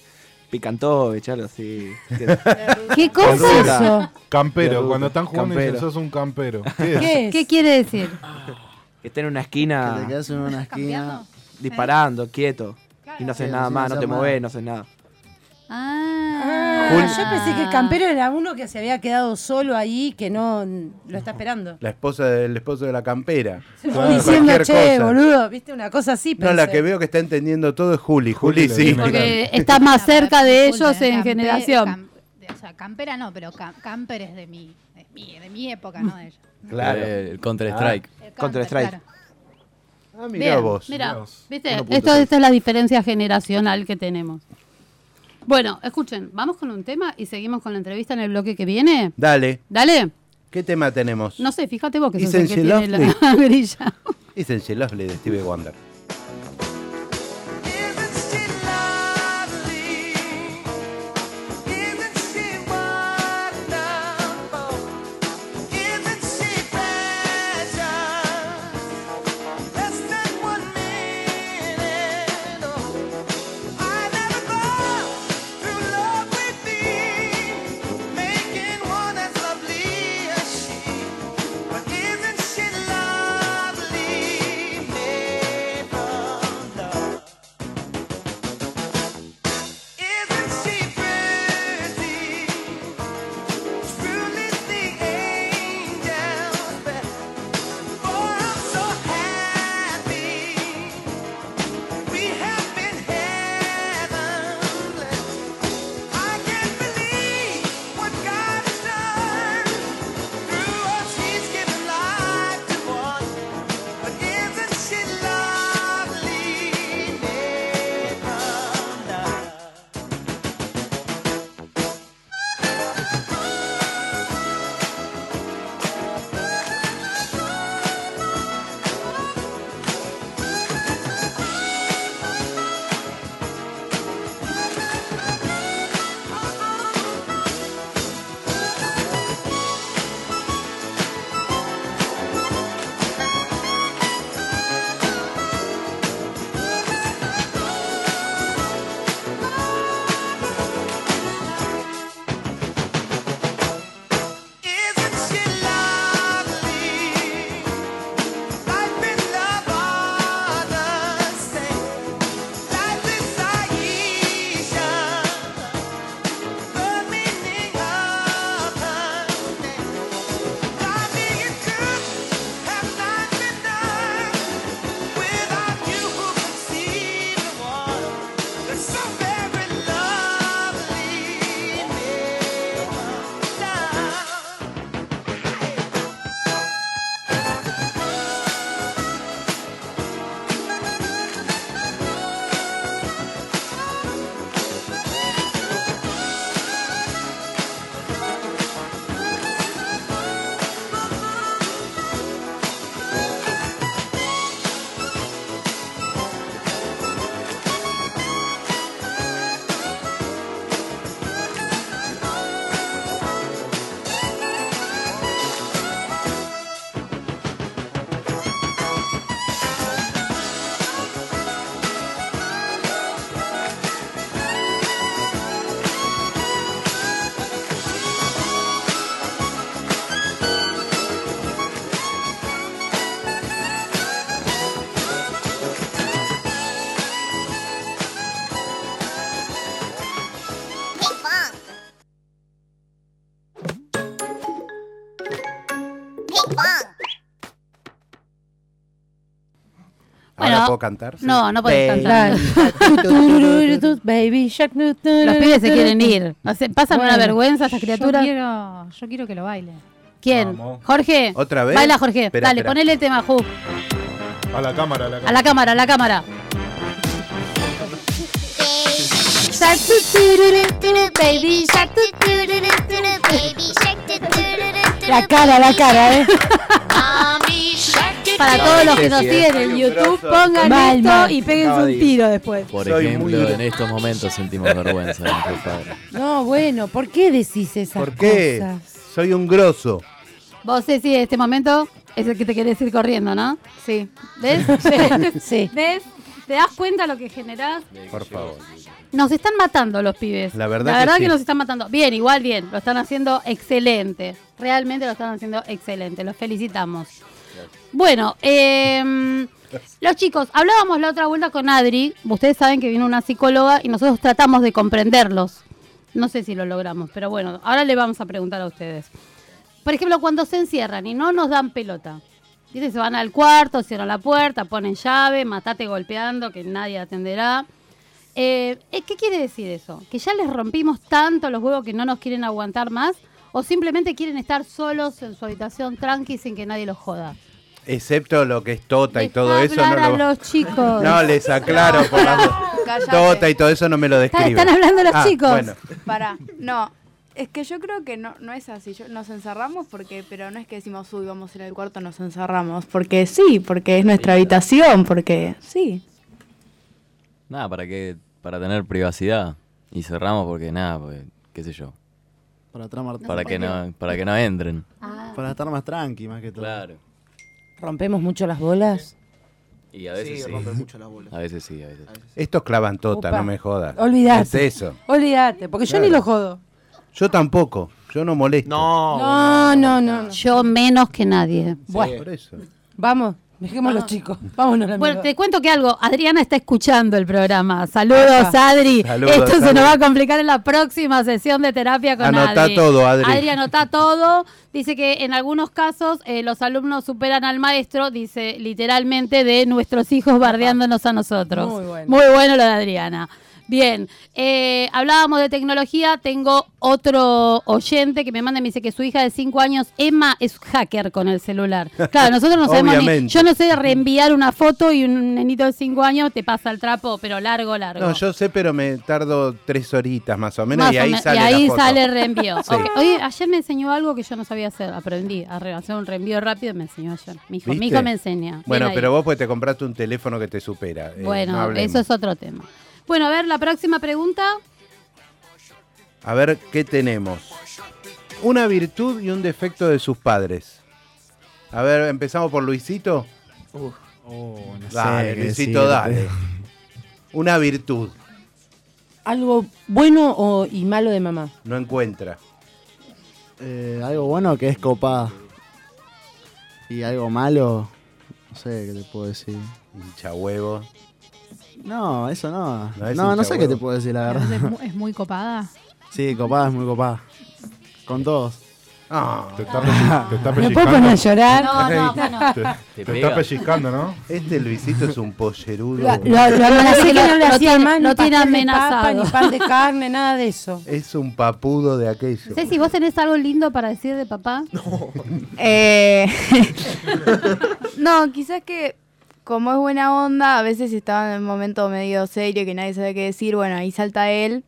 Speaker 3: Picantovich, algo así. <laughs>
Speaker 1: ¿Qué cosa es eso?
Speaker 10: Campero, cuando están jugando dicen,
Speaker 3: campero.
Speaker 10: sos un campero. ¿Qué es?
Speaker 1: ¿Qué es?
Speaker 6: ¿Qué quiere decir?
Speaker 3: Que está en una
Speaker 5: Que te
Speaker 3: esquina
Speaker 5: quedas en una esquina.
Speaker 3: disparando, quieto. Y no haces
Speaker 5: Sí,
Speaker 3: nada más, no
Speaker 5: hacer
Speaker 3: te movés, no haces nada.
Speaker 1: Ah,
Speaker 6: Ah,
Speaker 1: yo pensé que el campero era uno que se había quedado solo ahí, que no lo está esperando.
Speaker 8: La esposa del esposo de la campera.
Speaker 1: Diciendo, che,
Speaker 8: cosa.
Speaker 1: boludo, viste una cosa así.
Speaker 8: No, la
Speaker 1: pensé.
Speaker 8: que veo que está entendiendo todo es Juli.
Speaker 10: Juli
Speaker 8: sí.
Speaker 6: Porque está más cerca de ellos en generación.
Speaker 11: o sea, campera no, pero cam- camper es de mi, de mi, de mi época, no de ella. <laughs>
Speaker 8: Claro.
Speaker 2: Eh, el Counter Strike.
Speaker 11: El
Speaker 3: Counter
Speaker 11: claro.
Speaker 8: Ah, mirá
Speaker 6: Bien,
Speaker 8: vos.
Speaker 6: Mira,
Speaker 10: Dios.
Speaker 6: ¿viste?
Speaker 3: 1.6.
Speaker 6: Esto, esta es la diferencia generacional que tenemos. Bueno, escuchen, vamos con un tema y seguimos con la entrevista en el bloque que viene.
Speaker 8: Dale,
Speaker 6: Dale.
Speaker 8: ¿qué tema tenemos?
Speaker 6: No sé, fíjate vos que
Speaker 8: Isn't
Speaker 6: el que tiene la <laughs> grilla.
Speaker 8: Isn't She Lovely de Stevie Wonder.
Speaker 12: Bueno,
Speaker 8: ¿Ahora puedo cantar?
Speaker 6: No, no podés cantar. Los pibes se quieren ir. Pasan una vergüenza estas criaturas.
Speaker 11: Yo quiero, yo quiero que lo baile.
Speaker 6: ¿Quién? Jorge.
Speaker 8: ¿Otra vez?
Speaker 6: Baila, Jorge. Dale,
Speaker 8: espera.
Speaker 6: ponele el tema,
Speaker 10: A la cámara, a la cámara.
Speaker 6: A la cámara, a la cámara.
Speaker 1: La cara, la cara, ¿eh?
Speaker 6: Para todos los que nos siguen en YouTube, pongan
Speaker 1: Mal,
Speaker 6: esto
Speaker 1: mal.
Speaker 6: y péguense un tiro después.
Speaker 2: Por
Speaker 8: Soy
Speaker 2: ejemplo, en estos momentos sentimos vergüenza.
Speaker 1: No, bueno, ¿por qué decís esas
Speaker 8: ¿Por qué?
Speaker 1: cosas?
Speaker 8: Soy un grosso.
Speaker 6: Vos, Ceci, en este momento es el que te querés ir corriendo, ¿no?
Speaker 4: Sí.
Speaker 6: ¿Ves? <laughs>
Speaker 1: Sí.
Speaker 6: ¿Ves? ¿Te das cuenta lo que generás?
Speaker 8: Por favor.
Speaker 6: Nos están matando los pibes.
Speaker 8: La verdad
Speaker 6: La
Speaker 8: que sí.
Speaker 6: que nos están matando. Bien, igual bien. Lo están haciendo excelente. Realmente lo están haciendo excelente. Los felicitamos. Bueno, eh, los chicos, hablábamos la otra vuelta con Adri. Ustedes saben que vino una psicóloga y nosotros tratamos de comprenderlos. No sé si lo logramos, pero bueno, ahora le vamos a preguntar a ustedes. Por ejemplo, cuando se encierran y no nos dan pelota. Dice, se van al cuarto, cierran la puerta, ponen llave, matate golpeando, que nadie atenderá. Eh, eh, ¿Qué quiere decir eso? ¿Que ya les rompimos tanto los huevos que no nos quieren aguantar más? ¿O simplemente quieren estar solos en su habitación tranqui sin que nadie los joda?
Speaker 8: Excepto lo que es Tota y todo eso. No,
Speaker 6: a
Speaker 8: lo...
Speaker 6: los chicos.
Speaker 8: no les aclaro por <laughs> las
Speaker 4: Cállate.
Speaker 8: Tota y todo eso no me lo
Speaker 6: Está-
Speaker 8: describe.
Speaker 6: están hablando los
Speaker 8: Ah,
Speaker 6: chicos.
Speaker 8: Bueno,
Speaker 4: Pará, no. Es que yo creo que no, no es así. Yo- nos encerramos porque, pero no es que decimos, uy, vamos a ir al cuarto, nos encerramos. Porque sí, porque es nuestra habitación, porque sí.
Speaker 2: Nada, para que para tener privacidad. Y cerramos porque nada, porque, qué sé yo.
Speaker 5: Para, tramar-
Speaker 2: Para que no, para que no entren.
Speaker 5: para estar más tranqui, más que todo.
Speaker 2: Claro.
Speaker 1: ¿Rompemos mucho las bolas?
Speaker 2: Y a veces
Speaker 3: Sí,
Speaker 2: sí.
Speaker 3: mucho las bolas.
Speaker 2: A veces sí, a veces.
Speaker 8: estos clavan Tota,
Speaker 1: Opa.
Speaker 8: no me jodas.
Speaker 1: Olvidate.
Speaker 8: Es eso.
Speaker 1: Olvídate, porque yo ni lo jodo.
Speaker 8: Yo tampoco. Yo no molesto.
Speaker 3: No,
Speaker 1: No, no, no. no.
Speaker 6: Yo menos que nadie.
Speaker 1: Bueno,
Speaker 8: Por eso.
Speaker 1: vamos, dejemos los chicos. Vámonos. la
Speaker 6: Bueno, te cuento que algo. Adriana está escuchando el programa. Saludos, Adri.
Speaker 8: Saludos,
Speaker 6: Esto se nos va a complicar en la próxima sesión de terapia con
Speaker 8: Anotá
Speaker 6: Adri.
Speaker 8: todo, Adri.
Speaker 6: Adri anota todo. Dice que en algunos casos eh, los alumnos superan al maestro, dice literalmente, de nuestros hijos bardeándonos a nosotros.
Speaker 1: Muy bueno.
Speaker 6: Muy bueno lo de Adriana. Bien, eh, hablábamos de tecnología. Tengo otro oyente que me manda y me dice que su hija de 5 años, Emma, es hacker con el celular. <laughs> Claro, nosotros no sabemos ni. Yo no sé reenviar una foto y un nenito de 5 años te pasa el trapo, pero largo, largo.
Speaker 8: No, yo sé, pero me tardo tres horitas más o menos
Speaker 6: Más
Speaker 8: y
Speaker 6: o
Speaker 8: ahí
Speaker 6: men-
Speaker 8: sale
Speaker 6: y ahí
Speaker 8: la foto.
Speaker 6: sale el reenvío. <laughs>
Speaker 8: Sí.
Speaker 6: Oye, ayer me enseñó algo que yo no sabía hacer. Aprendí a hacer un reenvío rápido. Me enseñó ayer. Mi hijo, mi hijo me enseña.
Speaker 8: Bueno, pero vos pues te compraste un teléfono que te supera. eh,
Speaker 6: Bueno,
Speaker 8: no
Speaker 6: eso es otro tema. Bueno, a ver, la próxima pregunta.
Speaker 8: A ver, ¿qué tenemos? Una virtud y un defecto de sus padres. A ver, empezamos por Luisito.
Speaker 5: Oh, no
Speaker 8: Dale, Luisito, dale. Una virtud.
Speaker 1: ¿Algo bueno o, y malo de mamá?
Speaker 8: No encuentra.
Speaker 5: Eh, algo bueno que es copada. Y algo malo, no sé qué te puedo decir.
Speaker 8: Hincha huevo.
Speaker 5: No, eso no.
Speaker 8: No
Speaker 5: No, sé qué te puedo decir, la verdad.
Speaker 11: Es, mu- es muy copada.
Speaker 5: Sí, copada es muy copada. Con todos.
Speaker 8: Ah,
Speaker 10: Te está, pelli- <laughs> te está
Speaker 1: ¿Me puedo poner a
Speaker 10: pellizcando.
Speaker 1: llorar?
Speaker 6: No, no, bueno.
Speaker 10: Te, está pellizcando, ¿no?
Speaker 8: este Luisito es un pollerudo.
Speaker 1: Lo, lo, lo amenacé que no le
Speaker 6: Lo
Speaker 1: hacía
Speaker 6: tiene-
Speaker 1: más
Speaker 6: lo
Speaker 1: ni
Speaker 6: tiene
Speaker 1: pastel de papa,
Speaker 6: amenazado.
Speaker 1: ni pan de carne, nada de eso. <laughs>
Speaker 8: Es un papudo de aquello.
Speaker 6: Ceci, ¿vos tenés algo lindo para decir de papá?
Speaker 4: Eh, <laughs> no, quizás que como es buena onda, a veces está en un momento medio serio que nadie sabe qué decir, bueno, ahí salta él.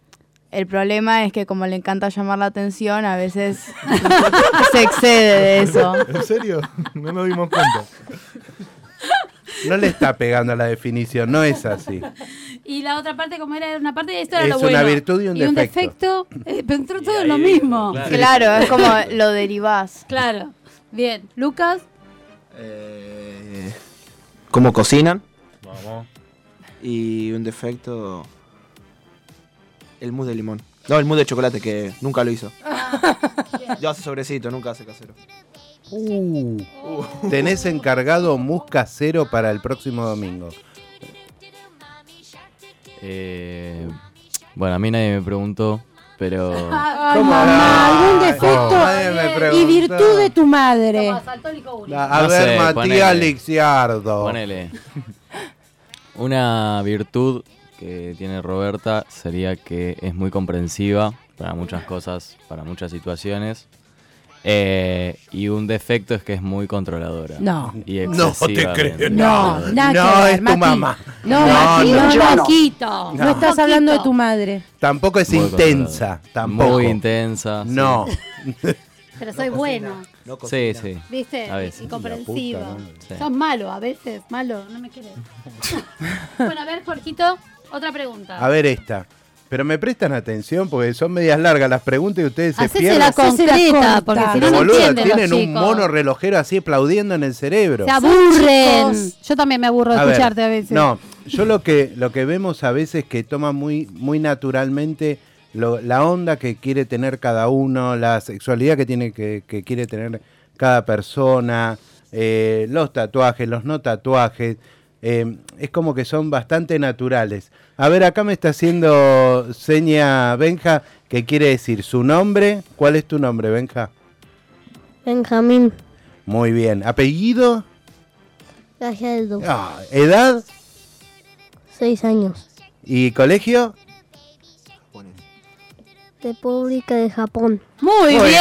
Speaker 4: El problema es que como le encanta llamar la atención, a veces <laughs> se excede de eso.
Speaker 10: ¿En serio? No nos dimos cuenta.
Speaker 8: No le está pegando a la definición, no es así.
Speaker 6: Y la otra parte, como era una parte, esto era
Speaker 8: Es
Speaker 6: lo
Speaker 8: una
Speaker 6: bueno.
Speaker 8: virtud y un defecto.
Speaker 6: defecto, eh, pero entró todo en lo mismo.
Speaker 2: claro.
Speaker 4: Claro, es como lo derivás.
Speaker 6: Claro. Bien, Lucas.
Speaker 3: Eh, ¿Cómo cocinan?
Speaker 10: Vamos.
Speaker 3: Y un defecto. El mousse de limón. No, el mousse de chocolate, que nunca lo hizo. <laughs> Yo hace sobrecito, nunca hace casero.
Speaker 8: Uh, tenés encargado mus casero para el próximo domingo.
Speaker 2: Eh, bueno, a mí nadie me preguntó, pero
Speaker 1: Ay,
Speaker 8: ¿Cómo?
Speaker 1: mamá, algún
Speaker 8: Ay,
Speaker 1: defecto y virtud de tu madre.
Speaker 8: A, a
Speaker 2: No
Speaker 8: ver,
Speaker 2: sé,
Speaker 8: Matías
Speaker 2: ponele.
Speaker 8: Lixiardo.
Speaker 2: ponele. Una virtud que tiene Roberta sería que es muy comprensiva para muchas cosas, para muchas situaciones. Eh, y un defecto es que es muy controladora.
Speaker 1: No.
Speaker 2: Y
Speaker 8: No te creo.
Speaker 1: No, nada
Speaker 8: No,
Speaker 1: que ver,
Speaker 8: es tu
Speaker 1: Mati.
Speaker 8: mamá.
Speaker 1: No,
Speaker 8: No,
Speaker 1: Mati,
Speaker 8: no,
Speaker 1: no, no.
Speaker 6: poquito.
Speaker 1: No estás hablando de tu madre.
Speaker 8: Tampoco es
Speaker 2: Muy
Speaker 8: intensa. Tampoco.
Speaker 2: Muy intensa. sí.
Speaker 8: No. <laughs>
Speaker 6: Pero soy bueno.
Speaker 2: Sí, sí.
Speaker 6: ¿Viste?
Speaker 2: A veces.
Speaker 6: Y comprensivo.
Speaker 8: La puta
Speaker 2: Sí.
Speaker 6: Sos malo, a veces, malo, no me querés. <laughs> bueno, a ver, Jorgito, otra pregunta.
Speaker 8: A ver esta. Pero me prestan atención porque son medias largas las preguntas y ustedes se
Speaker 6: Hacésela
Speaker 8: pierden.
Speaker 6: Concreta, porque si no, no
Speaker 8: boluda,
Speaker 6: entienden los
Speaker 8: tienen un
Speaker 6: chicos.
Speaker 8: mono relojero así aplaudiendo en el cerebro.
Speaker 6: Se aburren.
Speaker 1: chicos.
Speaker 6: Yo también me aburro de
Speaker 8: A ver,
Speaker 6: escucharte a veces.
Speaker 8: No, yo lo que, lo que vemos a veces que toma muy, muy naturalmente lo- la onda que quiere tener cada uno, la sexualidad que, tiene que, que quiere tener cada persona, eh, los tatuajes, los no tatuajes. Eh, es como que son bastante naturales. A ver, acá me está haciendo seña Benja que quiere decir su nombre. ¿Cuál es tu nombre, Benja?
Speaker 12: Benjamín
Speaker 8: Muy bien. ¿Apellido?
Speaker 12: Gajaldo,
Speaker 8: Ah, ¿Edad?
Speaker 12: seis años,
Speaker 8: ¿Y colegio?
Speaker 12: República de Japón.
Speaker 6: Muy,
Speaker 8: Muy
Speaker 6: bien.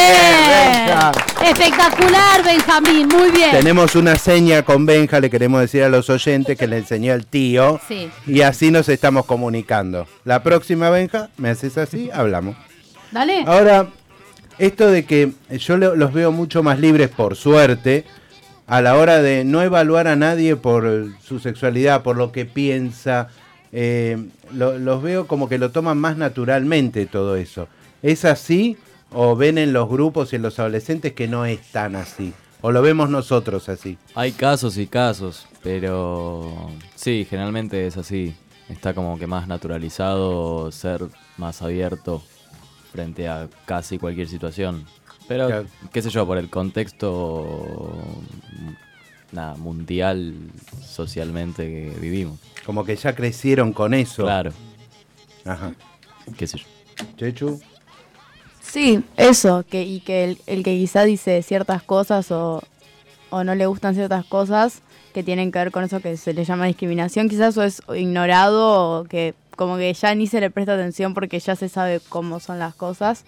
Speaker 6: Espectacular, Benjamín. Muy bien.
Speaker 8: Tenemos una seña con Benja, le queremos decir a los oyentes que le enseñó el tío.
Speaker 6: Sí.
Speaker 8: Y así nos estamos comunicando. La próxima, Benja, me haces así, hablamos.
Speaker 6: Dale.
Speaker 8: Ahora, esto de que yo lo- los veo mucho más libres, por suerte, a la hora de no evaluar a nadie por su sexualidad, por lo que piensa, eh, lo- los veo como que lo toman más naturalmente todo eso. ¿Es así o ven en los grupos y en los adolescentes que no es tan así? ¿O lo vemos nosotros así?
Speaker 2: Hay casos y casos, pero sí, generalmente es así. Está como que más naturalizado ser más abierto frente a casi cualquier situación. Pero,
Speaker 8: Claro.
Speaker 2: qué sé yo, por el contexto nada, mundial, socialmente que vivimos.
Speaker 8: Como que ya crecieron con eso.
Speaker 2: Claro,
Speaker 8: Ajá.
Speaker 2: qué sé yo.
Speaker 8: Chechu.
Speaker 4: Sí, eso, que, y que el, el que quizá dice ciertas cosas o, o no le gustan ciertas cosas que tienen que ver con eso que se le llama discriminación, quizás eso es ignorado o que como que ya ni se le presta atención porque ya se sabe cómo son las cosas.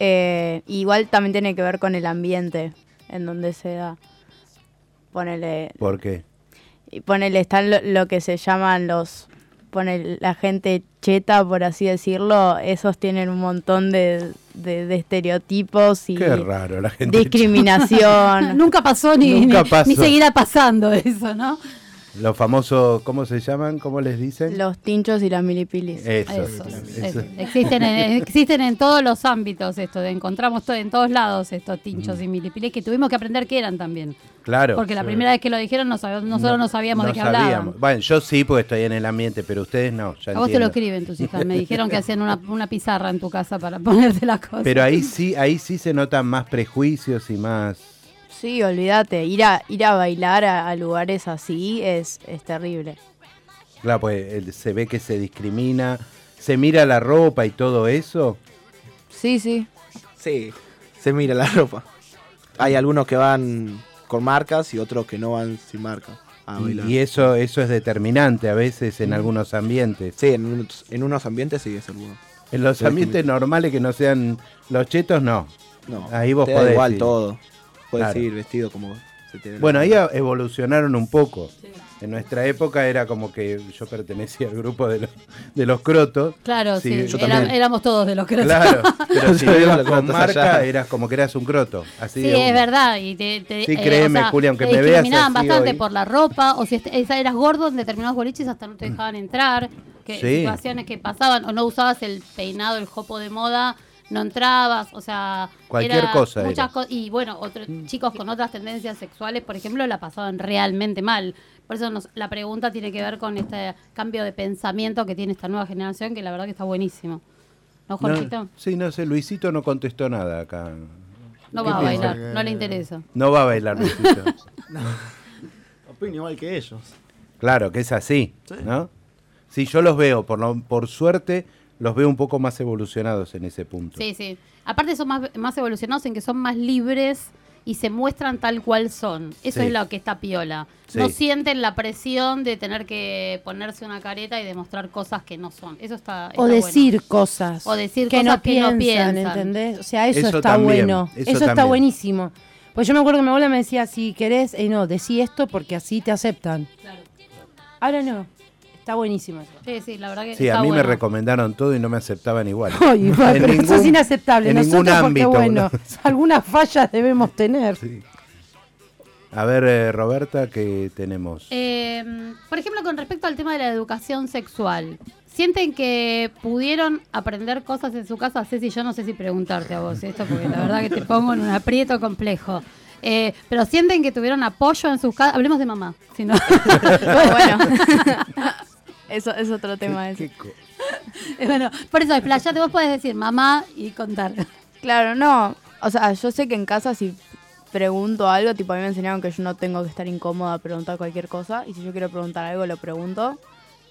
Speaker 4: Eh, igual también tiene que ver con el ambiente en donde se da. Ponele,
Speaker 8: ¿Por qué?
Speaker 4: y ponele, están lo, lo que se llaman los, ponele, la gente cheta, por así decirlo, esos tienen un montón de, de- de estereotipos y
Speaker 8: Qué raro la gente.
Speaker 4: discriminación. <laughs>
Speaker 6: Nunca pasó ni,
Speaker 8: Nunca
Speaker 6: ni-
Speaker 8: pasó.
Speaker 6: ni seguirá pasando eso, ¿no?
Speaker 8: Los famosos, ¿cómo se llaman? ¿Cómo les dicen?
Speaker 4: los tinchos y las milipilis.
Speaker 8: Eso.
Speaker 6: Eso. Existen, en, existen en todos los ámbitos esto, de encontramos to- en todos lados estos tinchos y milipiles que tuvimos que aprender qué eran también.
Speaker 8: Claro.
Speaker 6: Porque la primera vez que lo dijeron no sab- nosotros no, sabíamos
Speaker 8: no
Speaker 6: de qué
Speaker 8: sabíamos.
Speaker 6: hablaban.
Speaker 8: Bueno, yo sí, porque estoy en el ambiente, pero ustedes no. Ya
Speaker 6: A vos te lo escriben tus hijas. Me <laughs> dijeron que hacían una, una pizarra en tu casa para <laughs> ponerte las cosas.
Speaker 8: Pero ahí sí, ahí sí se notan más prejuicios y más.
Speaker 4: Sí, olvídate, ir a, ir a bailar a, a lugares así es, es terrible.
Speaker 8: Claro, pues el- se ve que se discrimina, se mira la ropa y todo eso.
Speaker 4: Sí, sí.
Speaker 3: Sí, se mira la ropa. Hay algunos que van con marcas y otros que no van sin marca. a
Speaker 8: Y,
Speaker 3: bailar.
Speaker 8: y eso, eso es determinante a veces en algunos ambientes.
Speaker 3: Sí, en unos, en unos ambientes sí es alguno.
Speaker 8: En los ambientes normales que no sean los chetos, no.
Speaker 3: No,
Speaker 8: Ahí vos
Speaker 3: te da
Speaker 8: podés
Speaker 3: igual
Speaker 8: ir.
Speaker 3: todo. Puedes
Speaker 8: Claro.
Speaker 3: ir vestido como se te
Speaker 8: Bueno, ahí evolucionaron un poco. En nuestra época era como que yo pertenecía al grupo de los, de los crotos.
Speaker 6: Claro,
Speaker 8: Sí,
Speaker 6: sí,
Speaker 8: yo
Speaker 6: era-
Speaker 8: también.
Speaker 6: éramos todos de los crotos.
Speaker 8: Claro, pero <laughs> si ibas con marca
Speaker 3: allá.
Speaker 8: eras como que eras un croto. Así
Speaker 6: Sí, es verdad. Y te, te-
Speaker 8: Sí, créeme, Julia, aunque
Speaker 6: te
Speaker 8: me veas
Speaker 6: discriminaban bastante
Speaker 8: hoy.
Speaker 6: por la ropa, o si esa- eras gordo en determinados boliches hasta no te dejaban entrar. Que
Speaker 8: Sí.
Speaker 6: situaciones que pasaban, o no usabas el peinado, el jopo de moda, no entrabas, o sea...
Speaker 8: Cualquier
Speaker 6: era
Speaker 8: cosa
Speaker 6: muchas
Speaker 8: era.
Speaker 6: co- Y bueno, otros chicos con otras tendencias sexuales, por ejemplo, la pasaban realmente mal. Por eso nos- la pregunta tiene que ver con este cambio de pensamiento que tiene esta nueva generación, que la verdad que está buenísimo. ¿No, Jorgito?
Speaker 8: No, sí, no sé, Luisito no contestó nada acá.
Speaker 6: No
Speaker 8: ¿Qué
Speaker 6: va a
Speaker 8: piensa?
Speaker 6: bailar, no le interesa.
Speaker 8: No va a bailar Luisito. <laughs>
Speaker 10: Opino igual que ellos.
Speaker 8: claro, que es así, ¿no? Sí, yo los veo, por, lo- por suerte, los veo un poco más evolucionados en ese punto.
Speaker 6: Sí, sí. Aparte son más, más evolucionados en que son más libres y se muestran tal cual son. Eso
Speaker 8: Sí.
Speaker 6: es lo que está piola. No sienten la presión de tener que ponerse una careta y demostrar cosas que no son. Eso está, está
Speaker 1: O
Speaker 6: bueno.
Speaker 1: decir cosas.
Speaker 6: O decir
Speaker 1: que
Speaker 6: cosas
Speaker 1: no
Speaker 6: que no
Speaker 1: piensan,
Speaker 6: piensan.
Speaker 1: ¿entendés? O sea, eso,
Speaker 8: Eso
Speaker 1: está
Speaker 8: también,
Speaker 1: bueno.
Speaker 8: eso
Speaker 1: Eso, está buenísimo. Pues yo me acuerdo que mi abuela me decía, si querés, eh, no, decí esto porque así te aceptan. Ahora no. Está buenísimo eso.
Speaker 6: Sí, sí, la verdad que
Speaker 8: Sí, a mí me
Speaker 6: bueno.
Speaker 8: recomendaron todo y no me aceptaban igual. <laughs>
Speaker 1: Ay,
Speaker 8: En
Speaker 1: pero eso
Speaker 8: ningún-
Speaker 1: es inaceptable.
Speaker 8: En
Speaker 1: Nosotros
Speaker 8: ningún
Speaker 1: porque,
Speaker 8: ámbito.
Speaker 1: bueno,
Speaker 8: ¿no? <laughs>
Speaker 1: algunas fallas debemos tener.
Speaker 8: A ver, eh, Roberta, ¿qué tenemos?
Speaker 6: Eh, por ejemplo, con respecto al tema de la educación sexual, ¿sienten que pudieron aprender cosas en su casa? Ceci, yo no sé si preguntarte a vos esto, porque la verdad que te pongo en un aprieto complejo. Eh, pero sienten que tuvieron apoyo en sus casas. Hablemos de mamá, si no. <laughs>
Speaker 4: bueno, eso es otro tema. ese.
Speaker 6: Eh, <laughs> bueno, por eso, explayate, vos podés decir mamá y contar.
Speaker 4: Claro, no. O sea, yo sé que en casa si pregunto algo, tipo a mí me enseñaron que yo no tengo que estar incómoda a preguntar cualquier cosa. Y si yo quiero preguntar algo, lo pregunto.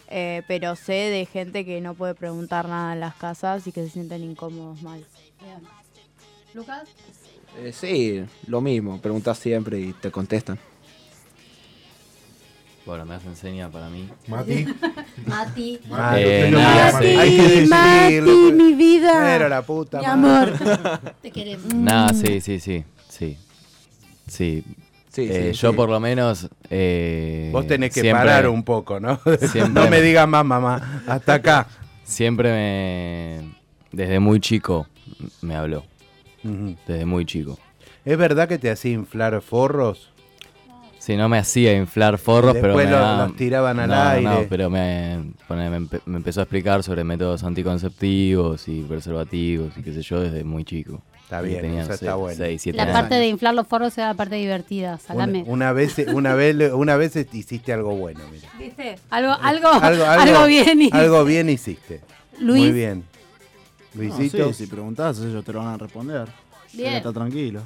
Speaker 4: Eh, pero sé de gente que no puede preguntar nada en las casas y que se sienten incómodos mal.
Speaker 6: Lucas.
Speaker 3: Eh, sí, lo mismo. Preguntas siempre y te contestan.
Speaker 2: Bueno, me hacen seña para mí.
Speaker 13: Mati. <laughs>
Speaker 6: Mati.
Speaker 8: Ah,
Speaker 2: Eh, nada,
Speaker 8: hace-
Speaker 1: Mati,
Speaker 8: pues.
Speaker 1: mi vida.
Speaker 8: Pero la puta
Speaker 1: Mi amor. <laughs>
Speaker 6: Te queremos.
Speaker 2: Nada, sí, sí, sí. Sí. Sí.
Speaker 3: Sí,
Speaker 2: Eh,
Speaker 3: sí,
Speaker 2: yo
Speaker 3: sí.
Speaker 2: por lo menos. eh,
Speaker 8: Vos tenés que
Speaker 2: siempre-
Speaker 8: parar un poco, ¿no? <laughs>
Speaker 2: siempre
Speaker 8: no me digas más, mamá. Hasta acá.
Speaker 2: Siempre me. Desde muy chico me habló. Desde muy chico.
Speaker 8: ¿Es verdad que te hacía inflar forros?
Speaker 2: Sí, no me hacía inflar forros, pero me
Speaker 8: lo-
Speaker 2: daba-
Speaker 8: los tiraban al
Speaker 2: No, no,
Speaker 8: aire.
Speaker 2: No, pero me, me, empe- me empezó a explicar sobre métodos anticonceptivos y preservativos y qué sé yo desde muy chico.
Speaker 8: Está bien,
Speaker 2: tenía,
Speaker 8: eso
Speaker 2: no
Speaker 8: está bueno.
Speaker 2: seis, siete
Speaker 6: La
Speaker 2: años.
Speaker 6: parte de inflar los forros era la parte divertida,
Speaker 8: Una,
Speaker 6: salame.
Speaker 8: una vez, una vez, una vez hiciste algo bueno, mira.
Speaker 6: ¿Viste? <laughs> Algo, algo, algo, bien. y-
Speaker 8: Algo bien hiciste.
Speaker 6: Luis.
Speaker 8: Muy bien.
Speaker 5: No,
Speaker 8: Luisito.
Speaker 5: sí, si preguntás, ellos te lo van a responder.
Speaker 6: Bien.
Speaker 5: Está tranquilo.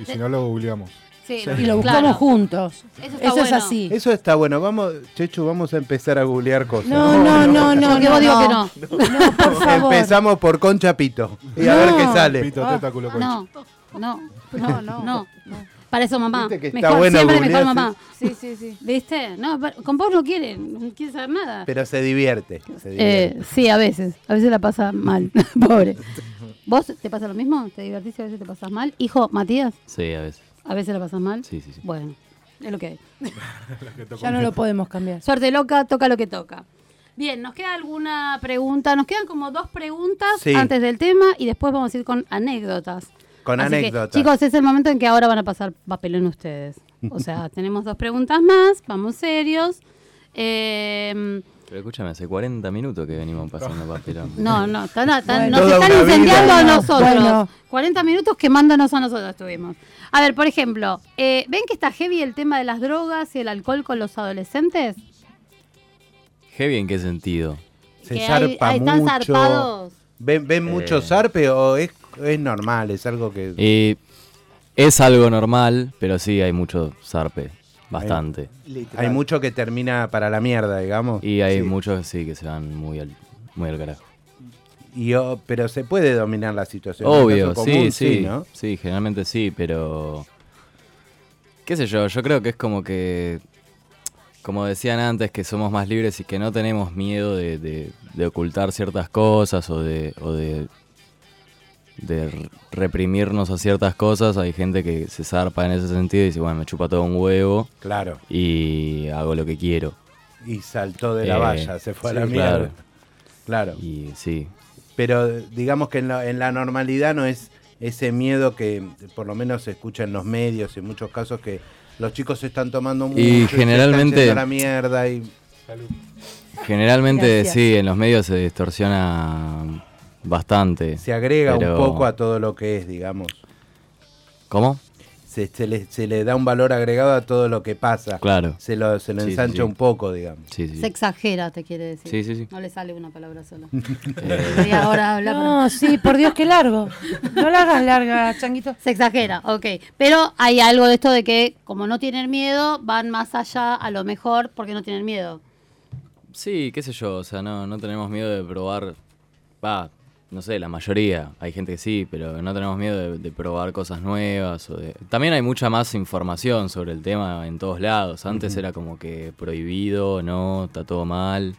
Speaker 13: Y si no lo googleamos.
Speaker 6: Sí,
Speaker 1: Y lo buscamos
Speaker 6: claro.
Speaker 1: juntos.
Speaker 6: Eso
Speaker 1: es
Speaker 6: bueno.
Speaker 1: así.
Speaker 8: Eso está bueno. Vamos, Chechu, vamos a empezar a googlear cosas.
Speaker 1: No, no, no, no. No,
Speaker 6: vos digo
Speaker 1: no.
Speaker 6: que no.
Speaker 1: No, por favor.
Speaker 8: Empezamos por Concha Pito. Y a ver qué
Speaker 1: No.
Speaker 8: sale.
Speaker 13: Pito,
Speaker 6: Ah,
Speaker 13: concha.
Speaker 6: No, no, no, no, no. Para eso mamá.
Speaker 8: Viste que está
Speaker 6: Mejor,
Speaker 8: bueno
Speaker 6: siempre
Speaker 8: googlear,
Speaker 6: mejor mamá.
Speaker 4: Sí, sí, sí.
Speaker 6: ¿Viste? No, pero con vos no quieren, no quieren saber nada.
Speaker 8: Pero se divierte. se divierte.
Speaker 6: Eh, sí, a veces. A veces la pasa mal. <laughs> Pobre. ¿Vos te pasa lo mismo? ¿Te divertís y a veces te pasas mal? Hijo, Matías,
Speaker 2: Sí, a veces.
Speaker 6: ¿A veces la pasas mal?
Speaker 2: Sí, sí, sí.
Speaker 6: Bueno, es lo que hay. <laughs>
Speaker 1: Ya no lo podemos cambiar.
Speaker 6: Suerte loca, toca lo que toca. Bien, ¿nos queda alguna pregunta? Nos quedan como dos preguntas
Speaker 8: Sí.
Speaker 6: antes del tema y después vamos a ir con anécdotas.
Speaker 8: Con
Speaker 6: Así que,
Speaker 8: anécdotas.
Speaker 6: chicos, es el momento en que ahora van a pasar papelón ustedes. O sea, <laughs> tenemos dos preguntas más, vamos serios. Eh,
Speaker 2: Pero escúchame, hace 40 minutos que venimos pasando papelón. <laughs>
Speaker 6: no, no, tan- tan-
Speaker 1: Bueno.
Speaker 6: nos están
Speaker 8: vida.
Speaker 6: incendiando a nosotros.
Speaker 1: bueno.
Speaker 6: 40 minutos quemándonos a nosotros estuvimos. A ver, por ejemplo, eh, ¿ven que está heavy el tema de las drogas y el alcohol con los adolescentes?
Speaker 2: ¿Heavy en qué sentido?
Speaker 8: Se
Speaker 6: que
Speaker 8: zarpa
Speaker 6: hay- están
Speaker 8: mucho.
Speaker 6: zarpados.
Speaker 8: ¿Ven, ven mucho
Speaker 2: Eh.
Speaker 8: zarpe o es, es normal? Es algo que.
Speaker 2: Y es algo normal, pero sí hay mucho zarpe. Bastante.
Speaker 8: Hay mucho que termina para la mierda, digamos.
Speaker 2: Y hay
Speaker 8: Sí.
Speaker 2: muchos sí que se van muy al, muy al carajo.
Speaker 8: Y pero se puede dominar la situación.
Speaker 2: Obvio,
Speaker 8: caso
Speaker 2: sí,
Speaker 8: común,
Speaker 2: sí,
Speaker 8: ¿no?
Speaker 2: sí, generalmente sí, pero qué sé yo, yo creo que es como que, como decían antes, que somos más libres y que no tenemos miedo de, de- de ocultar ciertas cosas o de, o de, reprimirnos a ciertas cosas. Hay gente que se zarpa en ese sentido y dice, bueno, me chupa todo un huevo
Speaker 8: Claro.
Speaker 2: y hago lo que quiero.
Speaker 8: Y saltó de la
Speaker 2: Eh,
Speaker 8: valla, se fue a la
Speaker 2: sí,
Speaker 8: mierda.
Speaker 2: claro.
Speaker 8: Claro.
Speaker 2: Y sí,
Speaker 8: Pero digamos que en la, en la normalidad no es ese miedo que por lo menos se escucha en los medios, en muchos casos que los chicos se están tomando mucho
Speaker 2: Y
Speaker 8: se están
Speaker 2: generalmente-
Speaker 8: a la mierda y
Speaker 2: generalmente
Speaker 1: Gracias.
Speaker 2: sí, en los medios se distorsiona bastante.
Speaker 8: se agrega
Speaker 2: pero-
Speaker 8: un poco a todo lo que es, digamos.
Speaker 2: ¿Cómo?
Speaker 8: Se, se le, se le da un valor agregado a todo lo que pasa.
Speaker 2: Claro.
Speaker 8: Se lo, se lo
Speaker 2: Sí, sí,
Speaker 8: ensancha
Speaker 2: sí.
Speaker 8: un poco, digamos.
Speaker 2: Sí, sí.
Speaker 6: Se exagera, te quiere decir.
Speaker 2: Sí, sí, sí.
Speaker 6: No le sale una palabra sola. <laughs>
Speaker 2: Eh,
Speaker 6: Y ahora habla
Speaker 1: No, sí, por Dios, qué largo. No la hagas larga, changuito.
Speaker 6: Se exagera, ok. Pero hay algo de esto de que, como no tienen miedo, van más allá a lo mejor porque no tienen miedo.
Speaker 2: Sí, qué sé yo, o sea, no, no tenemos miedo de probar. Va, no sé, la mayoría. Hay gente que sí, pero no tenemos miedo de, de probar cosas nuevas. O de... También hay mucha más información sobre el tema en todos lados. Antes era como que prohibido, no, está todo mal,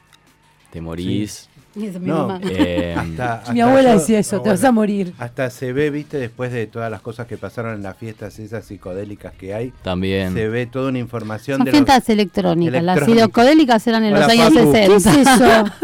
Speaker 2: te morís.
Speaker 6: Y eso, mi
Speaker 8: No,
Speaker 6: mamá.
Speaker 2: Eh, <laughs>
Speaker 8: hasta-
Speaker 1: Mi abuela
Speaker 8: yo-
Speaker 1: decía eso, te vas a morir.
Speaker 8: Hasta se ve, viste, después de todas las cosas que pasaron en las fiestas esas psicodélicas que hay,
Speaker 2: También.
Speaker 8: se ve toda una información
Speaker 6: Son
Speaker 8: de los-
Speaker 6: fiestas electrónicas. Las
Speaker 8: electrónicas.
Speaker 6: psicodélicas eran en
Speaker 8: Hola,
Speaker 6: los años
Speaker 8: Facu.
Speaker 6: 60.
Speaker 1: ¿Qué es eso? <laughs>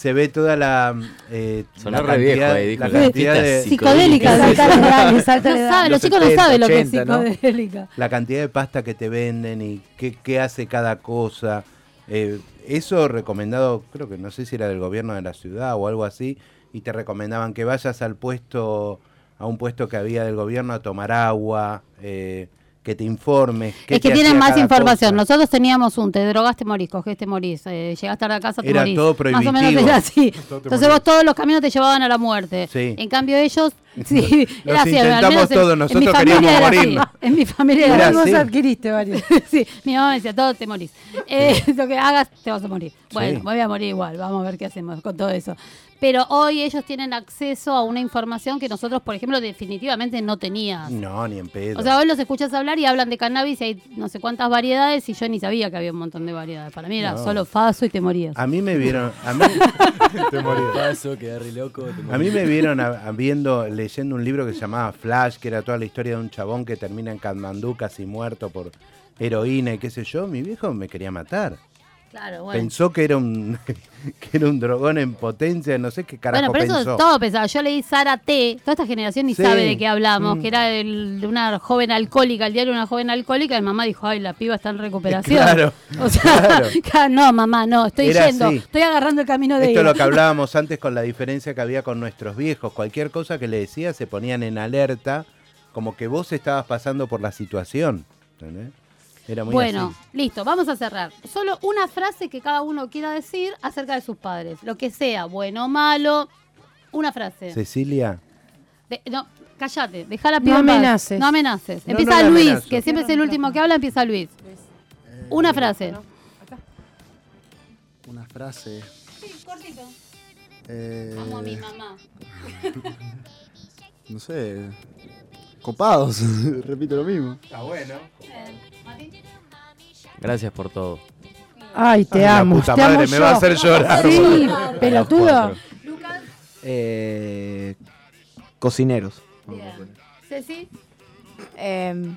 Speaker 8: Se ve toda la. Eh,
Speaker 2: Sonó
Speaker 8: la cantidad-
Speaker 2: ahí, dijo
Speaker 8: la cantidad de,
Speaker 6: Psicodélica.
Speaker 1: Edad,
Speaker 6: No sabe, los
Speaker 8: Los
Speaker 6: chicos no
Speaker 8: 70,
Speaker 6: saben lo que es
Speaker 8: 80, ¿no?
Speaker 6: psicodélica.
Speaker 8: la cantidad de pasta que te venden y qué, qué hace cada cosa. Eh, eso recomendado, creo que no sé si era del gobierno de la ciudad o algo así, y te recomendaban que vayas al puesto, a un puesto que había del gobierno a tomar agua, eh, que te informes. qué
Speaker 6: Es que tienen más información.
Speaker 8: cosa.
Speaker 6: Nosotros teníamos un, te drogas, te morís, cogés, te morís, eh, llegás tarde a casa, te
Speaker 8: Era
Speaker 6: morís.
Speaker 8: todo
Speaker 6: Más o menos
Speaker 8: prohibitivo.
Speaker 6: era así. Entonces vos todos los caminos te llevaban a la muerte.
Speaker 8: Sí.
Speaker 6: En cambio ellos, <laughs> sí,
Speaker 8: Los
Speaker 6: era así.
Speaker 8: intentamos todos, nosotros
Speaker 6: familia
Speaker 8: queríamos
Speaker 6: era así.
Speaker 8: morirnos. <laughs>
Speaker 6: En mi familia
Speaker 8: Era
Speaker 6: era
Speaker 1: Vos
Speaker 8: así.
Speaker 1: adquiriste varios. <laughs>
Speaker 6: Sí, mi mamá me decía, todo te morís. Eh, lo que hagas, te vas a morir. Bueno,
Speaker 8: Sí.
Speaker 6: me voy a morir igual, vamos a ver qué hacemos con todo eso. Pero hoy ellos tienen acceso a una información que nosotros, por ejemplo, definitivamente no teníamos.
Speaker 8: No, ni en pedo.
Speaker 6: O sea, hoy los escuchas hablar y hablan de cannabis y hay no sé cuántas variedades y yo ni sabía que había un montón de variedades. Para mí era
Speaker 8: No.
Speaker 6: solo faso y te morías.
Speaker 8: a mí me vieron, a mí, <laughs>
Speaker 13: Te morí.
Speaker 2: Paso, quedé re loco. te
Speaker 8: A mí me vieron a- a viendo, leyendo un libro que se llamaba Flash, que era toda la historia de un chabón que termina en Katmandú casi muerto por heroína y qué sé yo. Mi viejo me quería matar.
Speaker 6: Claro, bueno.
Speaker 8: Pensó que era un <laughs> que era un drogón en potencia, no sé qué carajo
Speaker 6: Bueno, pero eso
Speaker 8: pensó.
Speaker 6: todo pesado. Yo leí Sara T. Toda esta generación ni
Speaker 8: Sí.
Speaker 6: sabe de qué hablamos,
Speaker 8: Mm.
Speaker 6: que era el- de una joven alcohólica, el diario de una joven alcohólica. Y mamá dijo, ay, la piba está en recuperación.
Speaker 8: Claro, <laughs>
Speaker 6: O sea, <laughs>
Speaker 8: claro.
Speaker 6: no, mamá, no, estoy
Speaker 8: Era
Speaker 6: yendo,
Speaker 8: así.
Speaker 6: estoy agarrando el camino de
Speaker 8: Esto es lo que hablábamos antes con la diferencia que había con nuestros viejos. Cualquier cosa que le decías se ponían en alerta, como que vos estabas pasando por la situación. ¿entendés? Era muy
Speaker 6: Bueno,
Speaker 8: así.
Speaker 6: listo, vamos a cerrar. Solo una frase que cada uno quiera decir acerca de sus padres. Lo que sea, bueno o malo, una frase.
Speaker 8: Cecilia,
Speaker 6: De- no, cállate, deja la
Speaker 1: No
Speaker 6: en paz.
Speaker 1: amenaces.
Speaker 6: No amenaces.
Speaker 8: No,
Speaker 6: Empieza
Speaker 8: no
Speaker 6: Luis,
Speaker 8: amenazo.
Speaker 6: que siempre es el último que habla, empieza Luis. Una frase.
Speaker 10: Una frase.
Speaker 6: Sí, cortito.
Speaker 10: eh,
Speaker 6: Amo a mi mamá. <laughs>
Speaker 10: no sé. Copados. <laughs> Repito lo mismo.
Speaker 8: Está bueno.
Speaker 2: Gracias por todo.
Speaker 1: Ay, te amo.
Speaker 8: puta
Speaker 1: te amo
Speaker 8: madre, me
Speaker 1: yo.
Speaker 8: va a hacer llorar.
Speaker 1: Sí, pelotudo.
Speaker 3: Eh, cocineros.
Speaker 6: Ceci.
Speaker 4: Em,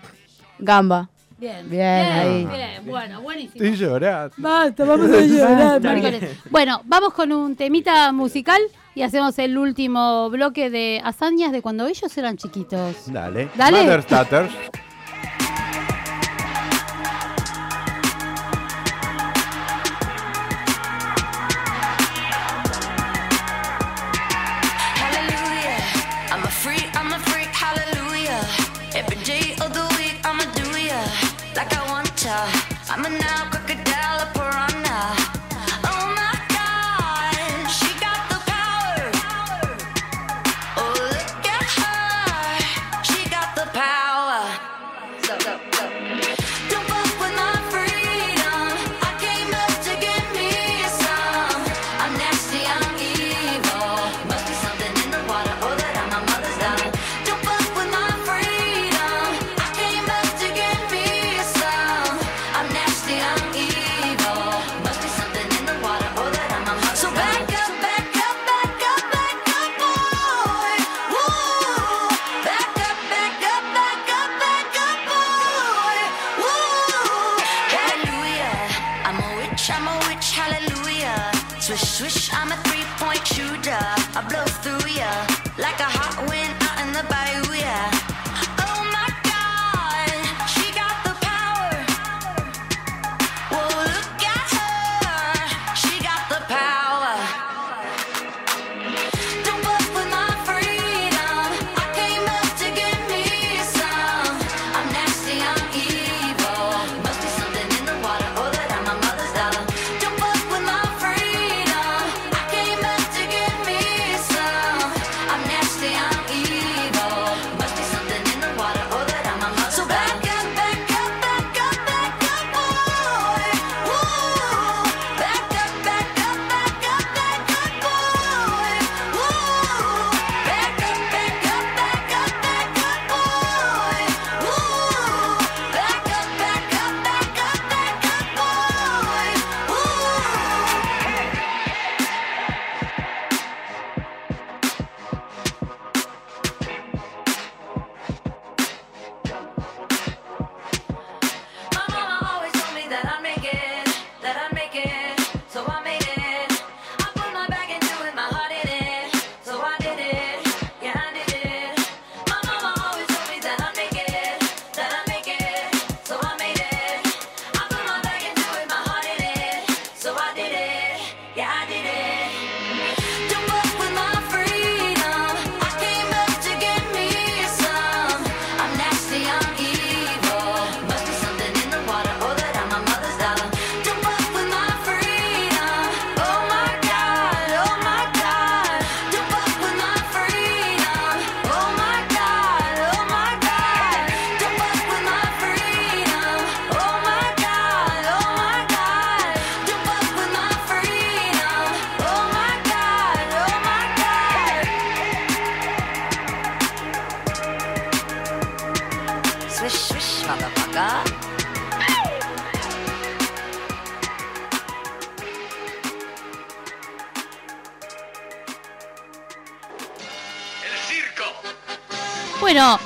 Speaker 4: gamba.
Speaker 6: Bien.
Speaker 1: Bien, ahí.
Speaker 6: Bien, bueno, buenísimo.
Speaker 8: Estoy llorando.
Speaker 1: Basta, vamos a llorar.
Speaker 6: Maricones. Bueno, vamos con un temita musical y hacemos el último bloque de hazañas de cuando ellos eran chiquitos.
Speaker 8: Dale.
Speaker 6: Dale.
Speaker 8: Mother
Speaker 14: I'm a witch, hallelujah. Swish, swish, I'm a three point shooter. I blow through ya like a hot wind out in the bayou,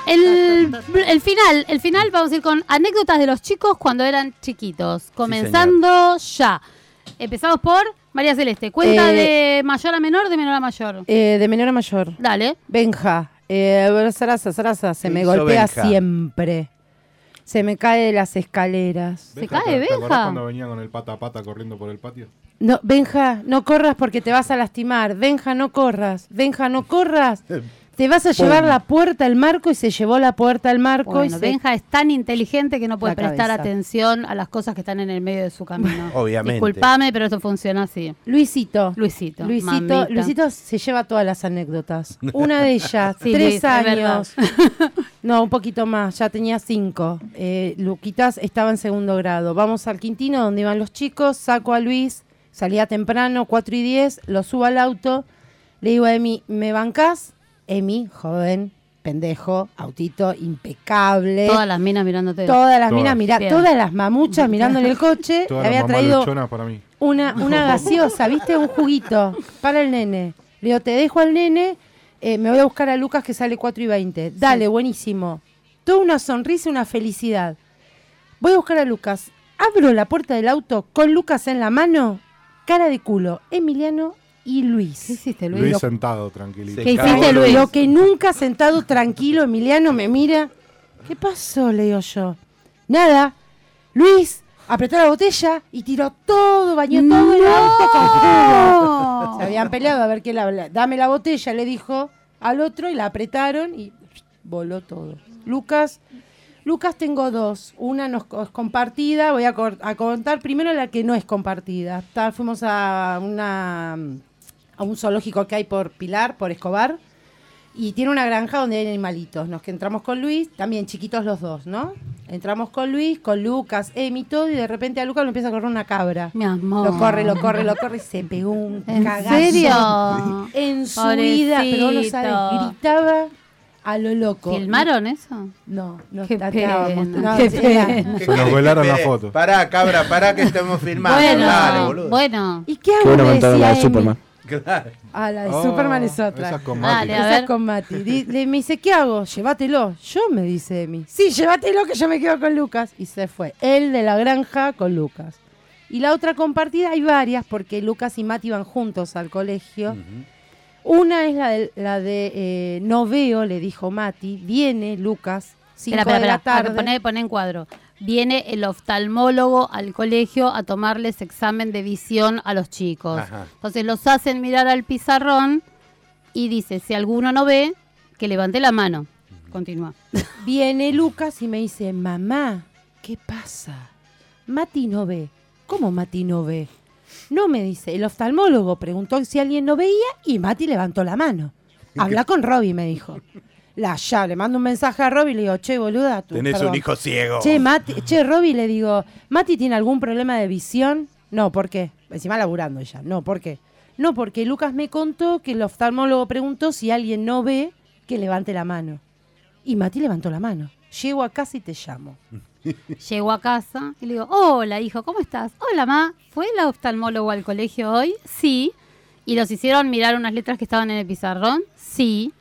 Speaker 6: el, el final, el final vamos a ir con anécdotas de los chicos cuando eran chiquitos. Comenzando ya. Empezamos por María Celeste. Cuenta
Speaker 1: Eh,
Speaker 6: de mayor a menor, de menor a mayor.
Speaker 1: Eh, de menor a mayor.
Speaker 6: Dale.
Speaker 1: Benja. Eh, Sarasa, Sarasa, se
Speaker 8: ¿Qué
Speaker 1: me golpea
Speaker 8: Benja?
Speaker 1: siempre. Se me cae de las escaleras.
Speaker 6: ¿Se
Speaker 13: Benja,
Speaker 6: cae,
Speaker 13: ¿te- ¿Te acordás
Speaker 6: Benja?
Speaker 13: cuando venía con el pata a pata corriendo por el patio?
Speaker 1: No, Benja, no corras porque te vas a lastimar. Benja, no corras. Benja, no corras. <laughs> Te vas a llevar la puerta al marco y se llevó la puerta al marco. y
Speaker 6: Bueno,
Speaker 1: se-
Speaker 6: Benja es tan inteligente que no puede
Speaker 1: La
Speaker 6: prestar
Speaker 1: cabeza.
Speaker 6: atención a las cosas que están en el medio de su camino. <laughs>
Speaker 8: Obviamente.
Speaker 6: Disculpame, pero esto funciona así.
Speaker 1: Luisito.
Speaker 6: Luisito.
Speaker 1: Luisito,
Speaker 6: mamita.
Speaker 1: Luisito se lleva todas las anécdotas. <laughs> Una de ellas,
Speaker 6: Sí,
Speaker 1: tres
Speaker 6: Luis,
Speaker 1: años. No, un poquito más, ya tenía cinco. Eh, Luquitas estaba en segundo grado. Vamos al Quintino, donde iban los chicos, saco a Luis, salía temprano, 4 y 10, lo subo al auto, le digo a Emi, ¿me bancás? Emi, joven, pendejo, autito, impecable.
Speaker 6: Todas las minas mirándote.
Speaker 1: Todas las
Speaker 13: Todas.
Speaker 1: minas, mira,
Speaker 6: Bien.
Speaker 1: todas las mamuchas mirándole el coche. <laughs>
Speaker 13: Todas
Speaker 1: le
Speaker 13: las
Speaker 1: había
Speaker 13: mamás
Speaker 1: traído
Speaker 13: para mí.
Speaker 1: una, una <laughs> gaseosa, ¿viste? Un juguito para el nene. Le digo, te dejo al nene, eh, me voy a buscar a Lucas que sale 4 y 20. Dale, buenísimo. Toda una sonrisa, una felicidad. Voy a buscar a Lucas. Abro la puerta del auto con Lucas en la mano, cara de culo, Emiliano y Luis.
Speaker 6: ¿Qué hiciste, Luis?
Speaker 13: Luis
Speaker 1: Lo-
Speaker 13: sentado, tranquilito.
Speaker 6: ¿Qué hiciste, Luis?
Speaker 1: Lo que nunca sentado tranquilo, Emiliano me mira. ¿Qué pasó? Le digo yo. Nada. Luis apretó la botella y tiró todo, bañó todo el auto con jugo. <laughs> Se habían peleado a ver qué la, Dame la botella, le dijo al otro y la apretaron y voló todo. Lucas. Lucas tengo dos. Una no es co- es compartida. Voy a, a contar primero la que no es compartida. Ta- fuimos a una a un zoológico que hay por Pilar, por Escobar. Y tiene una granja donde hay animalitos. Nos que entramos con Luis, también chiquitos los dos, ¿no? Entramos con Luis, con Lucas, Emi, todo, y de repente a Lucas lo empieza a correr una cabra.
Speaker 6: Mi amor.
Speaker 1: Lo corre, lo corre, lo corre y se pegó un
Speaker 6: ¿En
Speaker 1: cagazo
Speaker 6: serio?
Speaker 1: en su vida. Pero no
Speaker 6: Pobrecito.
Speaker 1: gritaba a lo loco.
Speaker 6: ¿Filmaron eso?
Speaker 1: No, no
Speaker 6: Qué pena,
Speaker 1: No,
Speaker 6: qué pena.
Speaker 13: Se nos velaron la
Speaker 8: Espere,
Speaker 13: foto.
Speaker 8: Pará, cabra, pará que estamos filmando.
Speaker 6: Bueno,
Speaker 8: Dale, boludo.
Speaker 6: bueno.
Speaker 1: ¿Y qué hago?
Speaker 10: Qué bueno
Speaker 1: Le
Speaker 10: contaron la de
Speaker 1: Emi.
Speaker 10: Superman.
Speaker 8: Claro.
Speaker 1: Ah, la de
Speaker 13: Oh,
Speaker 1: Superman es otra.
Speaker 13: esa es con
Speaker 6: Dale,
Speaker 13: Mati.
Speaker 6: a
Speaker 1: Esa
Speaker 6: ver.
Speaker 1: es con Mati. Di- le- me dice, ¿qué hago? Llévatelo. Yo me dice Emi. Sí, llévatelo que yo me quedo con Lucas. Y se fue. Él de la granja con Lucas. Y la otra compartida, hay varias, porque Lucas y Mati iban juntos al colegio. Una es la de, la de eh, no veo, le dijo Mati. Viene Lucas, 5
Speaker 6: Espera, espera,
Speaker 1: de la
Speaker 6: espera.
Speaker 1: tarde.
Speaker 6: Poné, poné en cuadro. Viene el oftalmólogo al colegio a tomarles examen de visión a los chicos.
Speaker 8: Ajá.
Speaker 6: Entonces los hacen mirar al pizarrón y dice, si alguno no ve, que levante la mano. Continúa. <laughs>
Speaker 1: Viene Lucas y me dice, mamá, ¿qué pasa? Mati no ve. ¿Cómo Mati no ve? No me dice, el oftalmólogo preguntó si alguien no veía y Mati levantó la mano. Habla con Robbie, me dijo. <laughs> La ya, le mando un mensaje a Robbie y le digo, che, boluda, tú.
Speaker 8: Tenés
Speaker 1: perdón.
Speaker 8: un hijo ciego.
Speaker 1: Che, Mati, che, Robbie, le digo, ¿Mati tiene algún problema de visión? No, ¿por qué? Encima laburando ella. No, ¿por qué? No, porque Lucas me contó que el oftalmólogo preguntó si alguien no ve, que levante la mano. Y Mati levantó la mano. Llego a casa y te llamo. <laughs>
Speaker 6: Llego a casa y le digo, hola hijo, ¿cómo estás? Hola ma, ¿fue el oftalmólogo al colegio hoy? Sí. ¿Y los hicieron mirar unas letras que estaban en el pizarrón? Sí.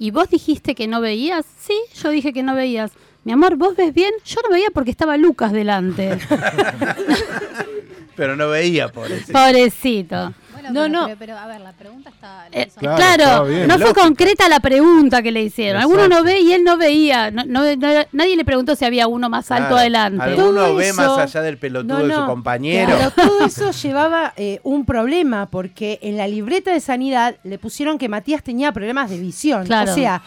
Speaker 6: ¿Y vos dijiste que no veías? Sí, yo dije que no veías. Mi amor, ¿vos ves bien? Yo no veía porque estaba Lucas delante. <laughs>
Speaker 8: Pero no veía, por eso.
Speaker 6: Pobrecito.
Speaker 1: No,
Speaker 11: pero,
Speaker 1: no.
Speaker 11: Pero, pero, a ver, la pregunta está.
Speaker 6: Eh,
Speaker 13: Claro,
Speaker 6: claro,
Speaker 13: estaba bien.
Speaker 6: no fue concreta la pregunta que le hicieron. Alguno no ve y él no veía. No- no- no era- nadie le preguntó si había uno más alto
Speaker 8: Claro.
Speaker 6: adelante.
Speaker 8: Alguno
Speaker 1: Todo
Speaker 8: ve
Speaker 1: eso-
Speaker 8: más allá del pelotudo
Speaker 1: No,
Speaker 8: de su compañero.
Speaker 1: Claro, todo <laughs> eso llevaba eh, un problema porque en la libreta de sanidad le pusieron que Matías tenía problemas de visión.
Speaker 6: Claro.
Speaker 1: O sea,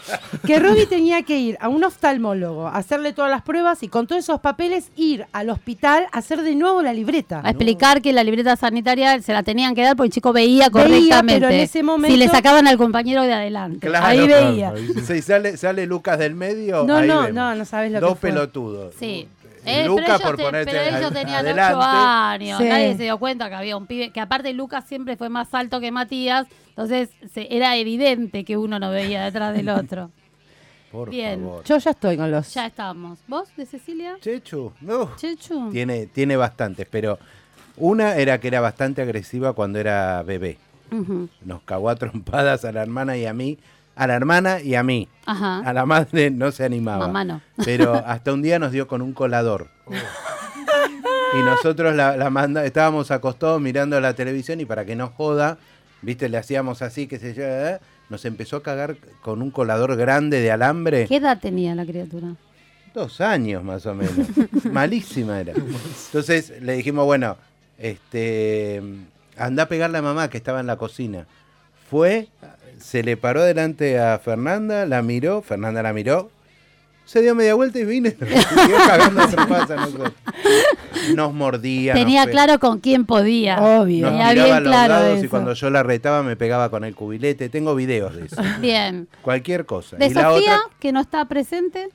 Speaker 1: que Robbie tenía que ir a un oftalmólogo, a hacerle todas las pruebas y con todos esos papeles ir al hospital a hacer de nuevo la libreta.
Speaker 6: A explicar que la libreta sanitaria se la tenían que dar porque el chico veía
Speaker 1: Veía,
Speaker 6: correctamente.
Speaker 1: pero en ese momento-
Speaker 6: Si le sacaban al compañero de adelante.
Speaker 8: Claro.
Speaker 6: ahí
Speaker 8: Claro,
Speaker 6: veía.
Speaker 13: ahí sí.
Speaker 8: Si sale, sale Lucas del medio,
Speaker 1: No,
Speaker 8: ahí
Speaker 1: no,
Speaker 8: vemos.
Speaker 1: no, no sabes lo
Speaker 8: Dos
Speaker 1: que fue.
Speaker 8: pelotudos.
Speaker 6: Sí. Eh,
Speaker 8: Luca
Speaker 6: pero ellos,
Speaker 8: por
Speaker 6: te-
Speaker 8: ponerte
Speaker 6: pero ellos tenían
Speaker 8: adelante.
Speaker 6: 8 años.
Speaker 1: Sí.
Speaker 6: Nadie se dio cuenta que había un pibe. Que aparte Lucas siempre fue más alto que Matías. Entonces se- era evidente que uno no veía detrás del otro. <laughs>
Speaker 8: Por
Speaker 6: Bien.
Speaker 8: favor.
Speaker 1: Yo ya estoy con los.
Speaker 6: Ya estamos. ¿Vos de Cecilia?
Speaker 8: Chechu, no.
Speaker 6: Chechu.
Speaker 8: Tiene, tiene bastantes, pero una era que era bastante agresiva cuando era bebé. Nos cagó a trompadas a la hermana y a mí a la hermana y a mí.
Speaker 6: Ajá.
Speaker 8: A la madre no se animaba.
Speaker 6: Mamá no.
Speaker 8: Pero <laughs> hasta un día nos dio con un colador. Y nosotros la, la manda, estábamos acostados mirando la televisión y para que no joda, viste, le hacíamos así, que se yo, eh, nos empezó a cagar con un colador grande de alambre.
Speaker 6: ¿Qué edad tenía la criatura?
Speaker 8: Dos años más o menos. <laughs> Malísima era. Entonces le dijimos, bueno, este, anda a pegarle a mamá que estaba en la cocina. Fue, se le paró delante a Fernanda, la miró, Fernanda la miró, se dio media vuelta y. Siguió <laughs> cagando a trompadas a nosotros. Nos mordía.
Speaker 6: Tenía
Speaker 8: nos
Speaker 6: claro con quién podía.
Speaker 1: Obvio.
Speaker 8: Nos
Speaker 6: Tenía bien
Speaker 8: a los
Speaker 6: claro
Speaker 8: lados y cuando yo la retaba me pegaba con el cubilete. Tengo videos de eso.
Speaker 6: Bien.
Speaker 8: Cualquier cosa.
Speaker 6: De
Speaker 8: y la
Speaker 6: Sofía,
Speaker 8: otra,
Speaker 6: que no está presente,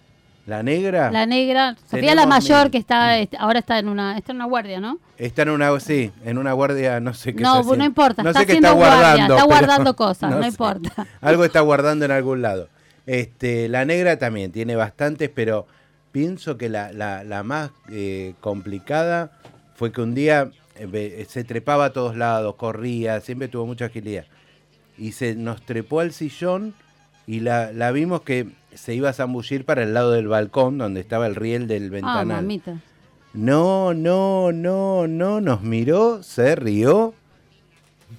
Speaker 8: la negra,
Speaker 6: la negra. Sofía la mayor que está, este, ahora está en una, está en una guardia, ¿no?
Speaker 8: está en una, sí, en una guardia, no sé qué
Speaker 6: No,
Speaker 8: está
Speaker 6: no importa,
Speaker 8: No
Speaker 6: está
Speaker 8: sé qué está
Speaker 6: guardia,
Speaker 8: guardando.
Speaker 6: está guardando <laughs> cosas, no importa.
Speaker 8: Algo está guardando en algún lado. Este, la negra también tiene bastantes, pero pienso que la, la- la más eh, complicada fue que un día eh, se trepaba a todos lados, corría, siempre tuvo mucha agilidad. Y se nos trepó al sillón y la, la vimos que se iba a zambullir para el lado del balcón donde estaba el riel del
Speaker 6: Ah,
Speaker 8: ventanal.
Speaker 6: mamita.
Speaker 8: No, no, no, no, nos miró, se rió,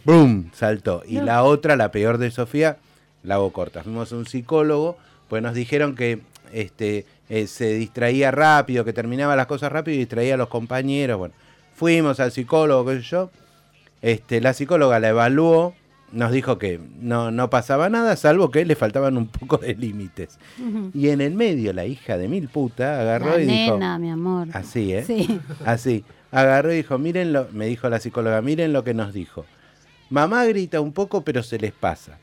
Speaker 8: ¡boom! Saltó. Y
Speaker 6: No.
Speaker 8: la otra, la peor de Sofía, la hago corta. Fuimos a un psicólogo, pues nos dijeron que este, eh, se distraía rápido, que terminaba las cosas rápido y distraía a los compañeros. Bueno, fuimos al psicólogo, qué sé yo. Este, la psicóloga la evaluó, nos dijo que no, no pasaba nada, salvo que le faltaban un poco de límites. Y en el medio, la hija de mil puta agarró
Speaker 6: La
Speaker 8: y dijo.
Speaker 6: nena, mi amor.
Speaker 8: Así, ¿eh?
Speaker 6: Sí.
Speaker 8: Así. Agarró y dijo, miren lo, me dijo la psicóloga, miren lo que nos dijo. Mamá grita un poco, pero se les pasa.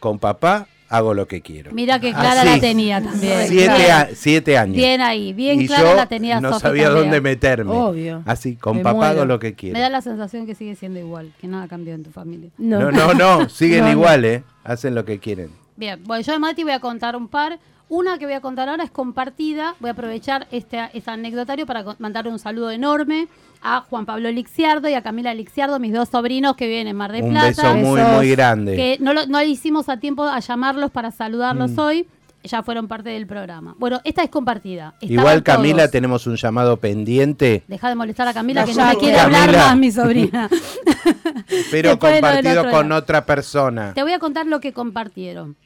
Speaker 8: Con papá hago lo que quiero.
Speaker 6: Mira que clara
Speaker 8: Así.
Speaker 6: la tenía también.
Speaker 8: Siete, a- siete años.
Speaker 6: Bien ahí, bien
Speaker 8: y
Speaker 6: clara
Speaker 8: yo
Speaker 6: la tenía
Speaker 8: no
Speaker 6: Sofi
Speaker 8: sabía
Speaker 6: también.
Speaker 8: dónde meterme.
Speaker 1: Obvio.
Speaker 8: Así, con
Speaker 1: Me
Speaker 8: papá
Speaker 1: muero.
Speaker 8: hago lo que
Speaker 6: Me
Speaker 8: quiero.
Speaker 6: da la sensación que sigue siendo igual, que nada cambió en tu familia.
Speaker 8: No, no, no, <laughs> siguen
Speaker 1: no.
Speaker 8: igual, ¿eh? Hacen lo que quieren.
Speaker 6: Bien, bueno, yo de Mati voy a contar un par. Una que voy a contar ahora es compartida. Voy a aprovechar este, este anecdotario para mandar un saludo enorme a Juan Pablo Lixiardo y a Camila Lixiardo, mis dos sobrinos que viven en Mar del
Speaker 8: Un
Speaker 6: Plata.
Speaker 8: beso muy, muy grande.
Speaker 6: Que no, lo, no le hicimos a tiempo a llamarlos para saludarlos
Speaker 8: Mm.
Speaker 6: hoy. Ya fueron parte del programa. Bueno, esta es compartida. Estaban
Speaker 8: Igual, Camila,
Speaker 6: todos.
Speaker 8: tenemos un llamado pendiente,
Speaker 6: Deja de molestar a Camila,
Speaker 1: La
Speaker 6: que no me quiere hablar más, mi sobrina. <laughs>
Speaker 8: pero
Speaker 6: Después
Speaker 8: compartido con
Speaker 6: lado.
Speaker 8: otra persona.
Speaker 6: Te voy a contar lo que compartieron.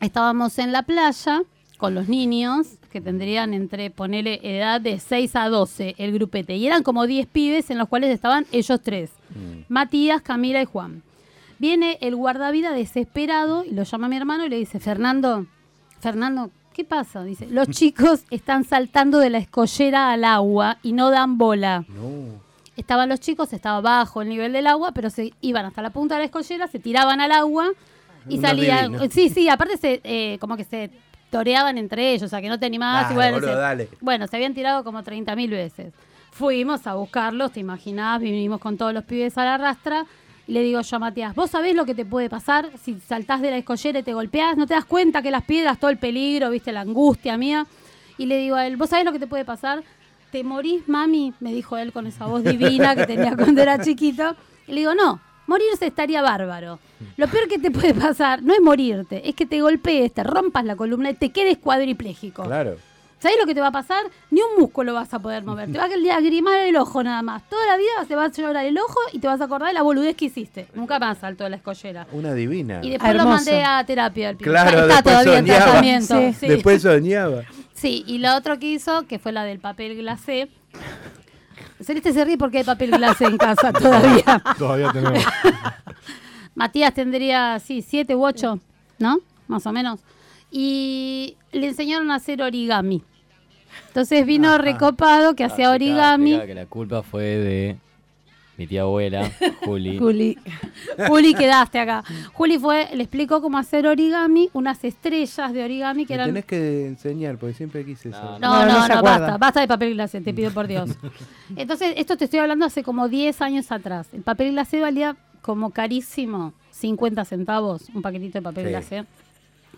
Speaker 6: Estábamos en la playa con los niños, que tendrían entre, ponele, edad de 6 a 12, el grupete. Y eran como 10 pibes en los cuales estaban ellos tres. Matías, Camila y Juan. Viene el guardavida desesperado y lo llama a mi hermano y le dice, Fernando, Fernando, ¿qué pasa? Dice, los <laughs> chicos están saltando de la escollera al agua y no dan bola. Estaban los chicos, estaba bajo el nivel del agua, pero se iban hasta la punta de la escollera, se tiraban al agua y salían. Sí, sí, aparte se, eh, como que se toreaban entre ellos, o sea que no te animabas.
Speaker 8: Dale,
Speaker 6: y bueno,
Speaker 8: boludo,
Speaker 6: se,
Speaker 8: dale.
Speaker 6: bueno, se habían tirado como 30.000 veces. Fuimos a buscarlos, te imaginás, vinimos con todos los pibes a la rastra. Y le digo yo a Matías, ¿vos sabés lo que te puede pasar si saltás de la escollera y te golpeás? ¿No te das cuenta que las piedras, todo el peligro, viste, la angustia mía? Y le digo a él, ¿vos sabés lo que te puede pasar? ¿Te morís, mami? Me dijo él con esa voz divina que tenía <laughs> cuando era chiquito. Y le digo, no, morirse estaría bárbaro. Lo peor que te puede pasar no es morirte, es que te golpees, te rompas la columna y te quedes cuadripléjico.
Speaker 8: Claro.
Speaker 6: ¿Sabés lo que te va a pasar? Ni un músculo vas a poder mover. Te va a lagrimar el ojo nada más. Toda la vida se va a llorar el ojo y te vas a acordar de la boludez que hiciste. Nunca más saltó de la escollera.
Speaker 8: Una divina.
Speaker 6: Y después lo mandé a terapia al pibe.
Speaker 8: Claro,
Speaker 6: está, está
Speaker 8: después
Speaker 6: todavía en
Speaker 8: soñaba.
Speaker 6: tratamiento.
Speaker 1: Sí.
Speaker 6: Sí.
Speaker 8: Después soñaba.
Speaker 6: Sí, y lo otro que hizo, que fue la del papel glacé. Celeste se ríe porque hay papel glacé en casa <laughs> todavía.
Speaker 13: Todavía tenemos. <laughs>
Speaker 6: Matías tendría, sí, siete u ocho, ¿no? Más o menos. Y le enseñaron a hacer origami. Entonces vino recopado que hacía
Speaker 2: Ah,
Speaker 6: origami.
Speaker 2: explicá que la culpa fue de mi tía abuela, <laughs> Juli.
Speaker 1: Juli.
Speaker 6: Juli, quedaste acá. Juli fue, le explicó cómo hacer origami, unas estrellas de origami que
Speaker 8: Me
Speaker 6: eran.
Speaker 8: tenés que enseñar, porque siempre quise eso.
Speaker 6: No,
Speaker 1: No,
Speaker 6: no,
Speaker 1: no
Speaker 6: no, basta, basta de papel glacé, te pido por Dios. <laughs> Entonces, esto te estoy hablando hace como 10 años atrás. El papel glacé valía como carísimo, 50 centavos, un paquetito de papel
Speaker 8: Sí.
Speaker 6: glacé.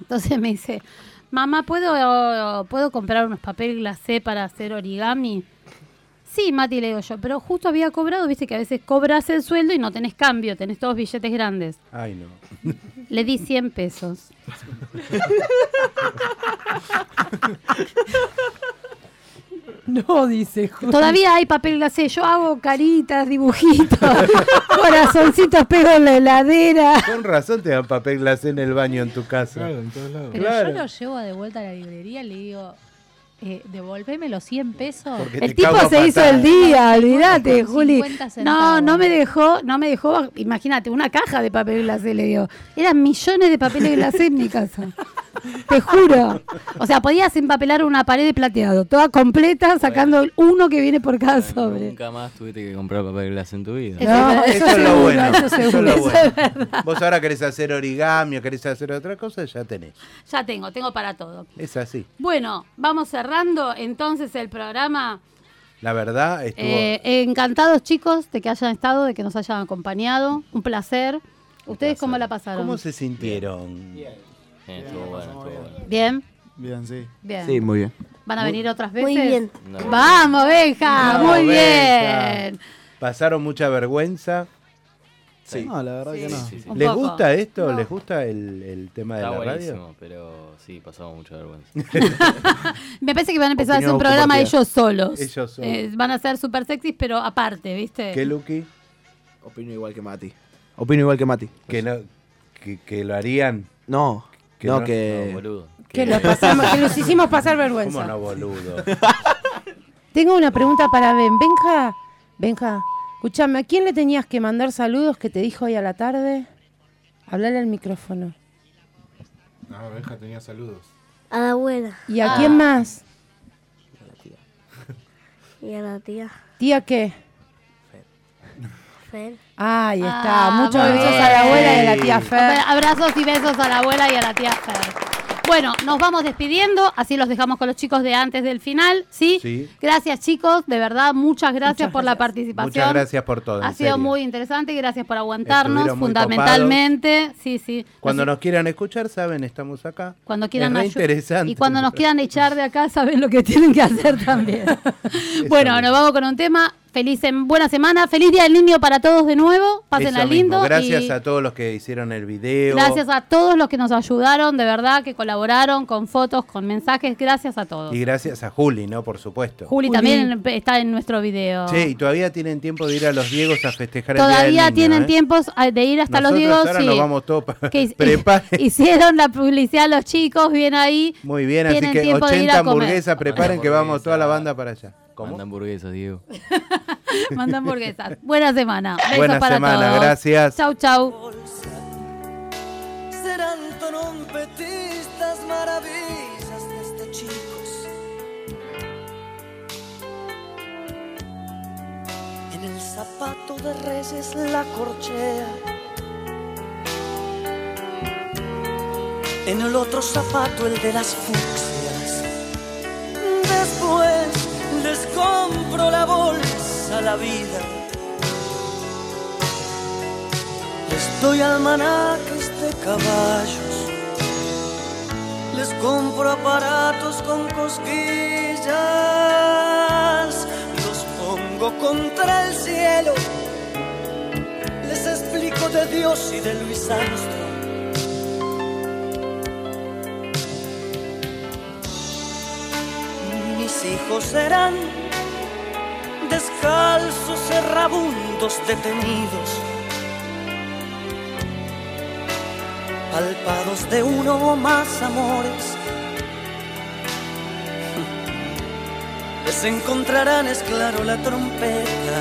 Speaker 6: Entonces me dice, mamá, ¿puedo, ¿puedo comprar unos papel glacé para hacer origami? Sí, Mati, le digo yo, pero justo había cobrado, viste que a veces cobras el sueldo y no tenés cambio, tenés todos billetes grandes.
Speaker 8: Ay, no.
Speaker 6: Le di 100 pesos.
Speaker 1: No, dice. Juli.
Speaker 6: Todavía hay papel glacé, yo hago caritas, dibujitos, <laughs> corazoncitos pego en la heladera.
Speaker 8: Con razón te dan papel glacé en el baño en tu casa.
Speaker 10: Claro, en todos lados.
Speaker 11: Pero
Speaker 8: Claro.
Speaker 11: yo lo llevo de vuelta a la librería y le digo, eh, devolveme los 100 pesos.
Speaker 8: Porque
Speaker 6: El tipo se hizo el día, olvídate, Juli.
Speaker 11: 50
Speaker 6: No, no me dejó, no me dejó, imagínate, una caja de papel glacé le dio. Eran millones de papeles glacé en mi casa. <laughs> Te juro. O sea, podías empapelar una pared de plateado, toda completa, sacando uno que viene por cada sobre.
Speaker 2: Nunca más tuviste que comprar papel glacé en tu vida.
Speaker 6: No,
Speaker 8: Eso, es lo
Speaker 6: seguro,
Speaker 8: bueno.
Speaker 6: eso
Speaker 8: Eso es lo
Speaker 6: eso
Speaker 8: bueno.
Speaker 6: es verdad.
Speaker 8: Vos ahora querés hacer origami o querés hacer otra cosa, ya tenés.
Speaker 6: Ya tengo, tengo para todo.
Speaker 8: Es así.
Speaker 6: Bueno, vamos cerrando entonces el programa.
Speaker 8: La verdad, estuvo.
Speaker 6: Eh, encantados chicos de que hayan estado, de que nos hayan acompañado. Un placer. ¿Ustedes cómo la pasaron?
Speaker 8: ¿Cómo se sintieron?
Speaker 2: Bien, estuvo bueno, estuvo bueno.
Speaker 6: Bien,
Speaker 15: Bien, sí.
Speaker 6: bien.
Speaker 3: Sí, muy bien.
Speaker 6: ¿Van a venir otras veces?
Speaker 12: Muy bien.
Speaker 2: No.
Speaker 6: Vamos, Benja,
Speaker 8: Vamos,
Speaker 6: muy
Speaker 8: Benja.
Speaker 6: bien.
Speaker 8: ¿Pasaron mucha vergüenza?
Speaker 3: Sí.
Speaker 5: No, la verdad que no.
Speaker 2: Sí, sí.
Speaker 8: ¿Les
Speaker 6: poco.
Speaker 8: gusta esto?
Speaker 6: No.
Speaker 8: ¿Les gusta el, el tema de
Speaker 2: Está
Speaker 8: la radio?
Speaker 2: pero sí, pasamos mucha vergüenza. <laughs>
Speaker 6: Me parece que van a empezar a hacer
Speaker 3: Opinión
Speaker 6: un programa ellos solos.
Speaker 8: Ellos solos.
Speaker 6: Eh, van a ser super sexys, pero aparte, ¿viste?
Speaker 8: ¿Qué, Luqui?
Speaker 3: Opino igual que Mati. Opino igual que Mati.
Speaker 8: Que, no, que, que lo harían.
Speaker 3: No,
Speaker 8: Que
Speaker 3: no,
Speaker 8: no-
Speaker 3: que...
Speaker 2: No, boludo.
Speaker 1: Que, lo pasamos, que los hicimos pasar
Speaker 8: ¿Cómo
Speaker 1: vergüenza.
Speaker 8: no, boludo? <laughs>
Speaker 1: Tengo una pregunta para Ben. Benja, Benja, escúchame, ¿a quién le tenías que mandar saludos que te dijo hoy a la tarde? Hablale al micrófono.
Speaker 10: No, Benja tenía saludos.
Speaker 12: A la abuela
Speaker 1: ¿Y a
Speaker 6: Ah.
Speaker 1: quién más? <laughs>
Speaker 12: y a la tía
Speaker 1: ¿Tía qué?
Speaker 12: Fer.
Speaker 1: Ahí está.
Speaker 6: Ah,
Speaker 1: Muchos besos
Speaker 6: bien.
Speaker 1: a la abuela y a la tía Fer.
Speaker 6: Abrazos y besos a la abuela y a la tía Fer. Bueno, nos vamos despidiendo, así los dejamos con los chicos de antes del final, ¿sí?
Speaker 8: Sí.
Speaker 6: Gracias chicos, de verdad, muchas gracias por la participación.
Speaker 8: Muchas gracias por todo. en
Speaker 6: Ha sido
Speaker 8: serio.
Speaker 6: muy interesante, gracias por aguantarnos, fundamentalmente. Sí, sí.
Speaker 8: Cuando
Speaker 6: Nos-
Speaker 8: nos quieran escuchar, saben, estamos acá.
Speaker 6: cuando quieran
Speaker 8: es interesante.
Speaker 6: Y cuando nos quieran echar de acá, saben lo que tienen que hacer también. <laughs> bueno, nos vamos con un tema. Feliz en buena semana, feliz día del niño para todos de nuevo. Pásenla lindo.
Speaker 8: Gracias
Speaker 6: y
Speaker 8: a todos los que hicieron el video.
Speaker 6: gracias a todos los que nos ayudaron, de verdad, que colaboraron con fotos, con mensajes. Gracias a todos.
Speaker 8: Y gracias a Juli, ¿no? Por supuesto.
Speaker 6: Juli, también está en nuestro video.
Speaker 8: Che, y todavía tienen tiempo de ir a los Diegos a festejar el Día del
Speaker 6: Todavía tienen
Speaker 8: ¿eh?
Speaker 6: tiempos ah, de ir hasta los Diegos.
Speaker 8: ahora
Speaker 6: sí.
Speaker 8: nos vamos todos pa-
Speaker 6: Que <laughs> hi-
Speaker 8: Preparen. <laughs>
Speaker 6: hicieron la publicidad los chicos, bien ahí.
Speaker 8: Muy bien, así que
Speaker 6: tiempo de ir
Speaker 8: 80
Speaker 6: a comer.
Speaker 8: hamburguesas, preparen que vamos toda la banda para allá.
Speaker 2: Manda hamburguesas, Diego. <laughs> <laughs>
Speaker 6: Manda hamburguesas. Buena semana. Besos
Speaker 8: Buena
Speaker 6: para
Speaker 8: semana,
Speaker 6: todos.
Speaker 8: gracias.
Speaker 6: Chau, chau.
Speaker 16: serán trompetistas maravillas desde chicos. En el zapato de reyes la corchea. En el otro zapato el de las fucsias. Después les compro la bolsa la vida. Les doy almanaques de caballos. Les compro aparatos con cosquillas. Los pongo contra el cielo. Les explico de Dios y de Luis Armstrong. Mis hijos serán descalzos, errabundos, detenidos. palpados de uno o más amores. <laughs> Les encontrarán, es claro, la trompeta.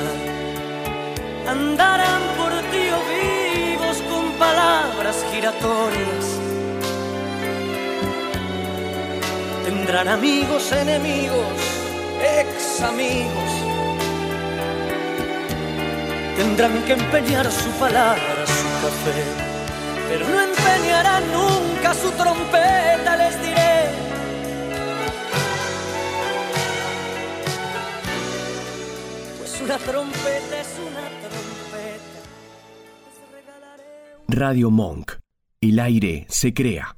Speaker 16: Andarán por ti o vivos con palabras giratorias. Tendrán amigos, enemigos, ex amigos. Tendrán que empeñar su palabra, su café pero no empeñarán nunca su trompeta, les diré. Pues una trompeta es una trompeta.
Speaker 17: Radio Monk. El aire se crea.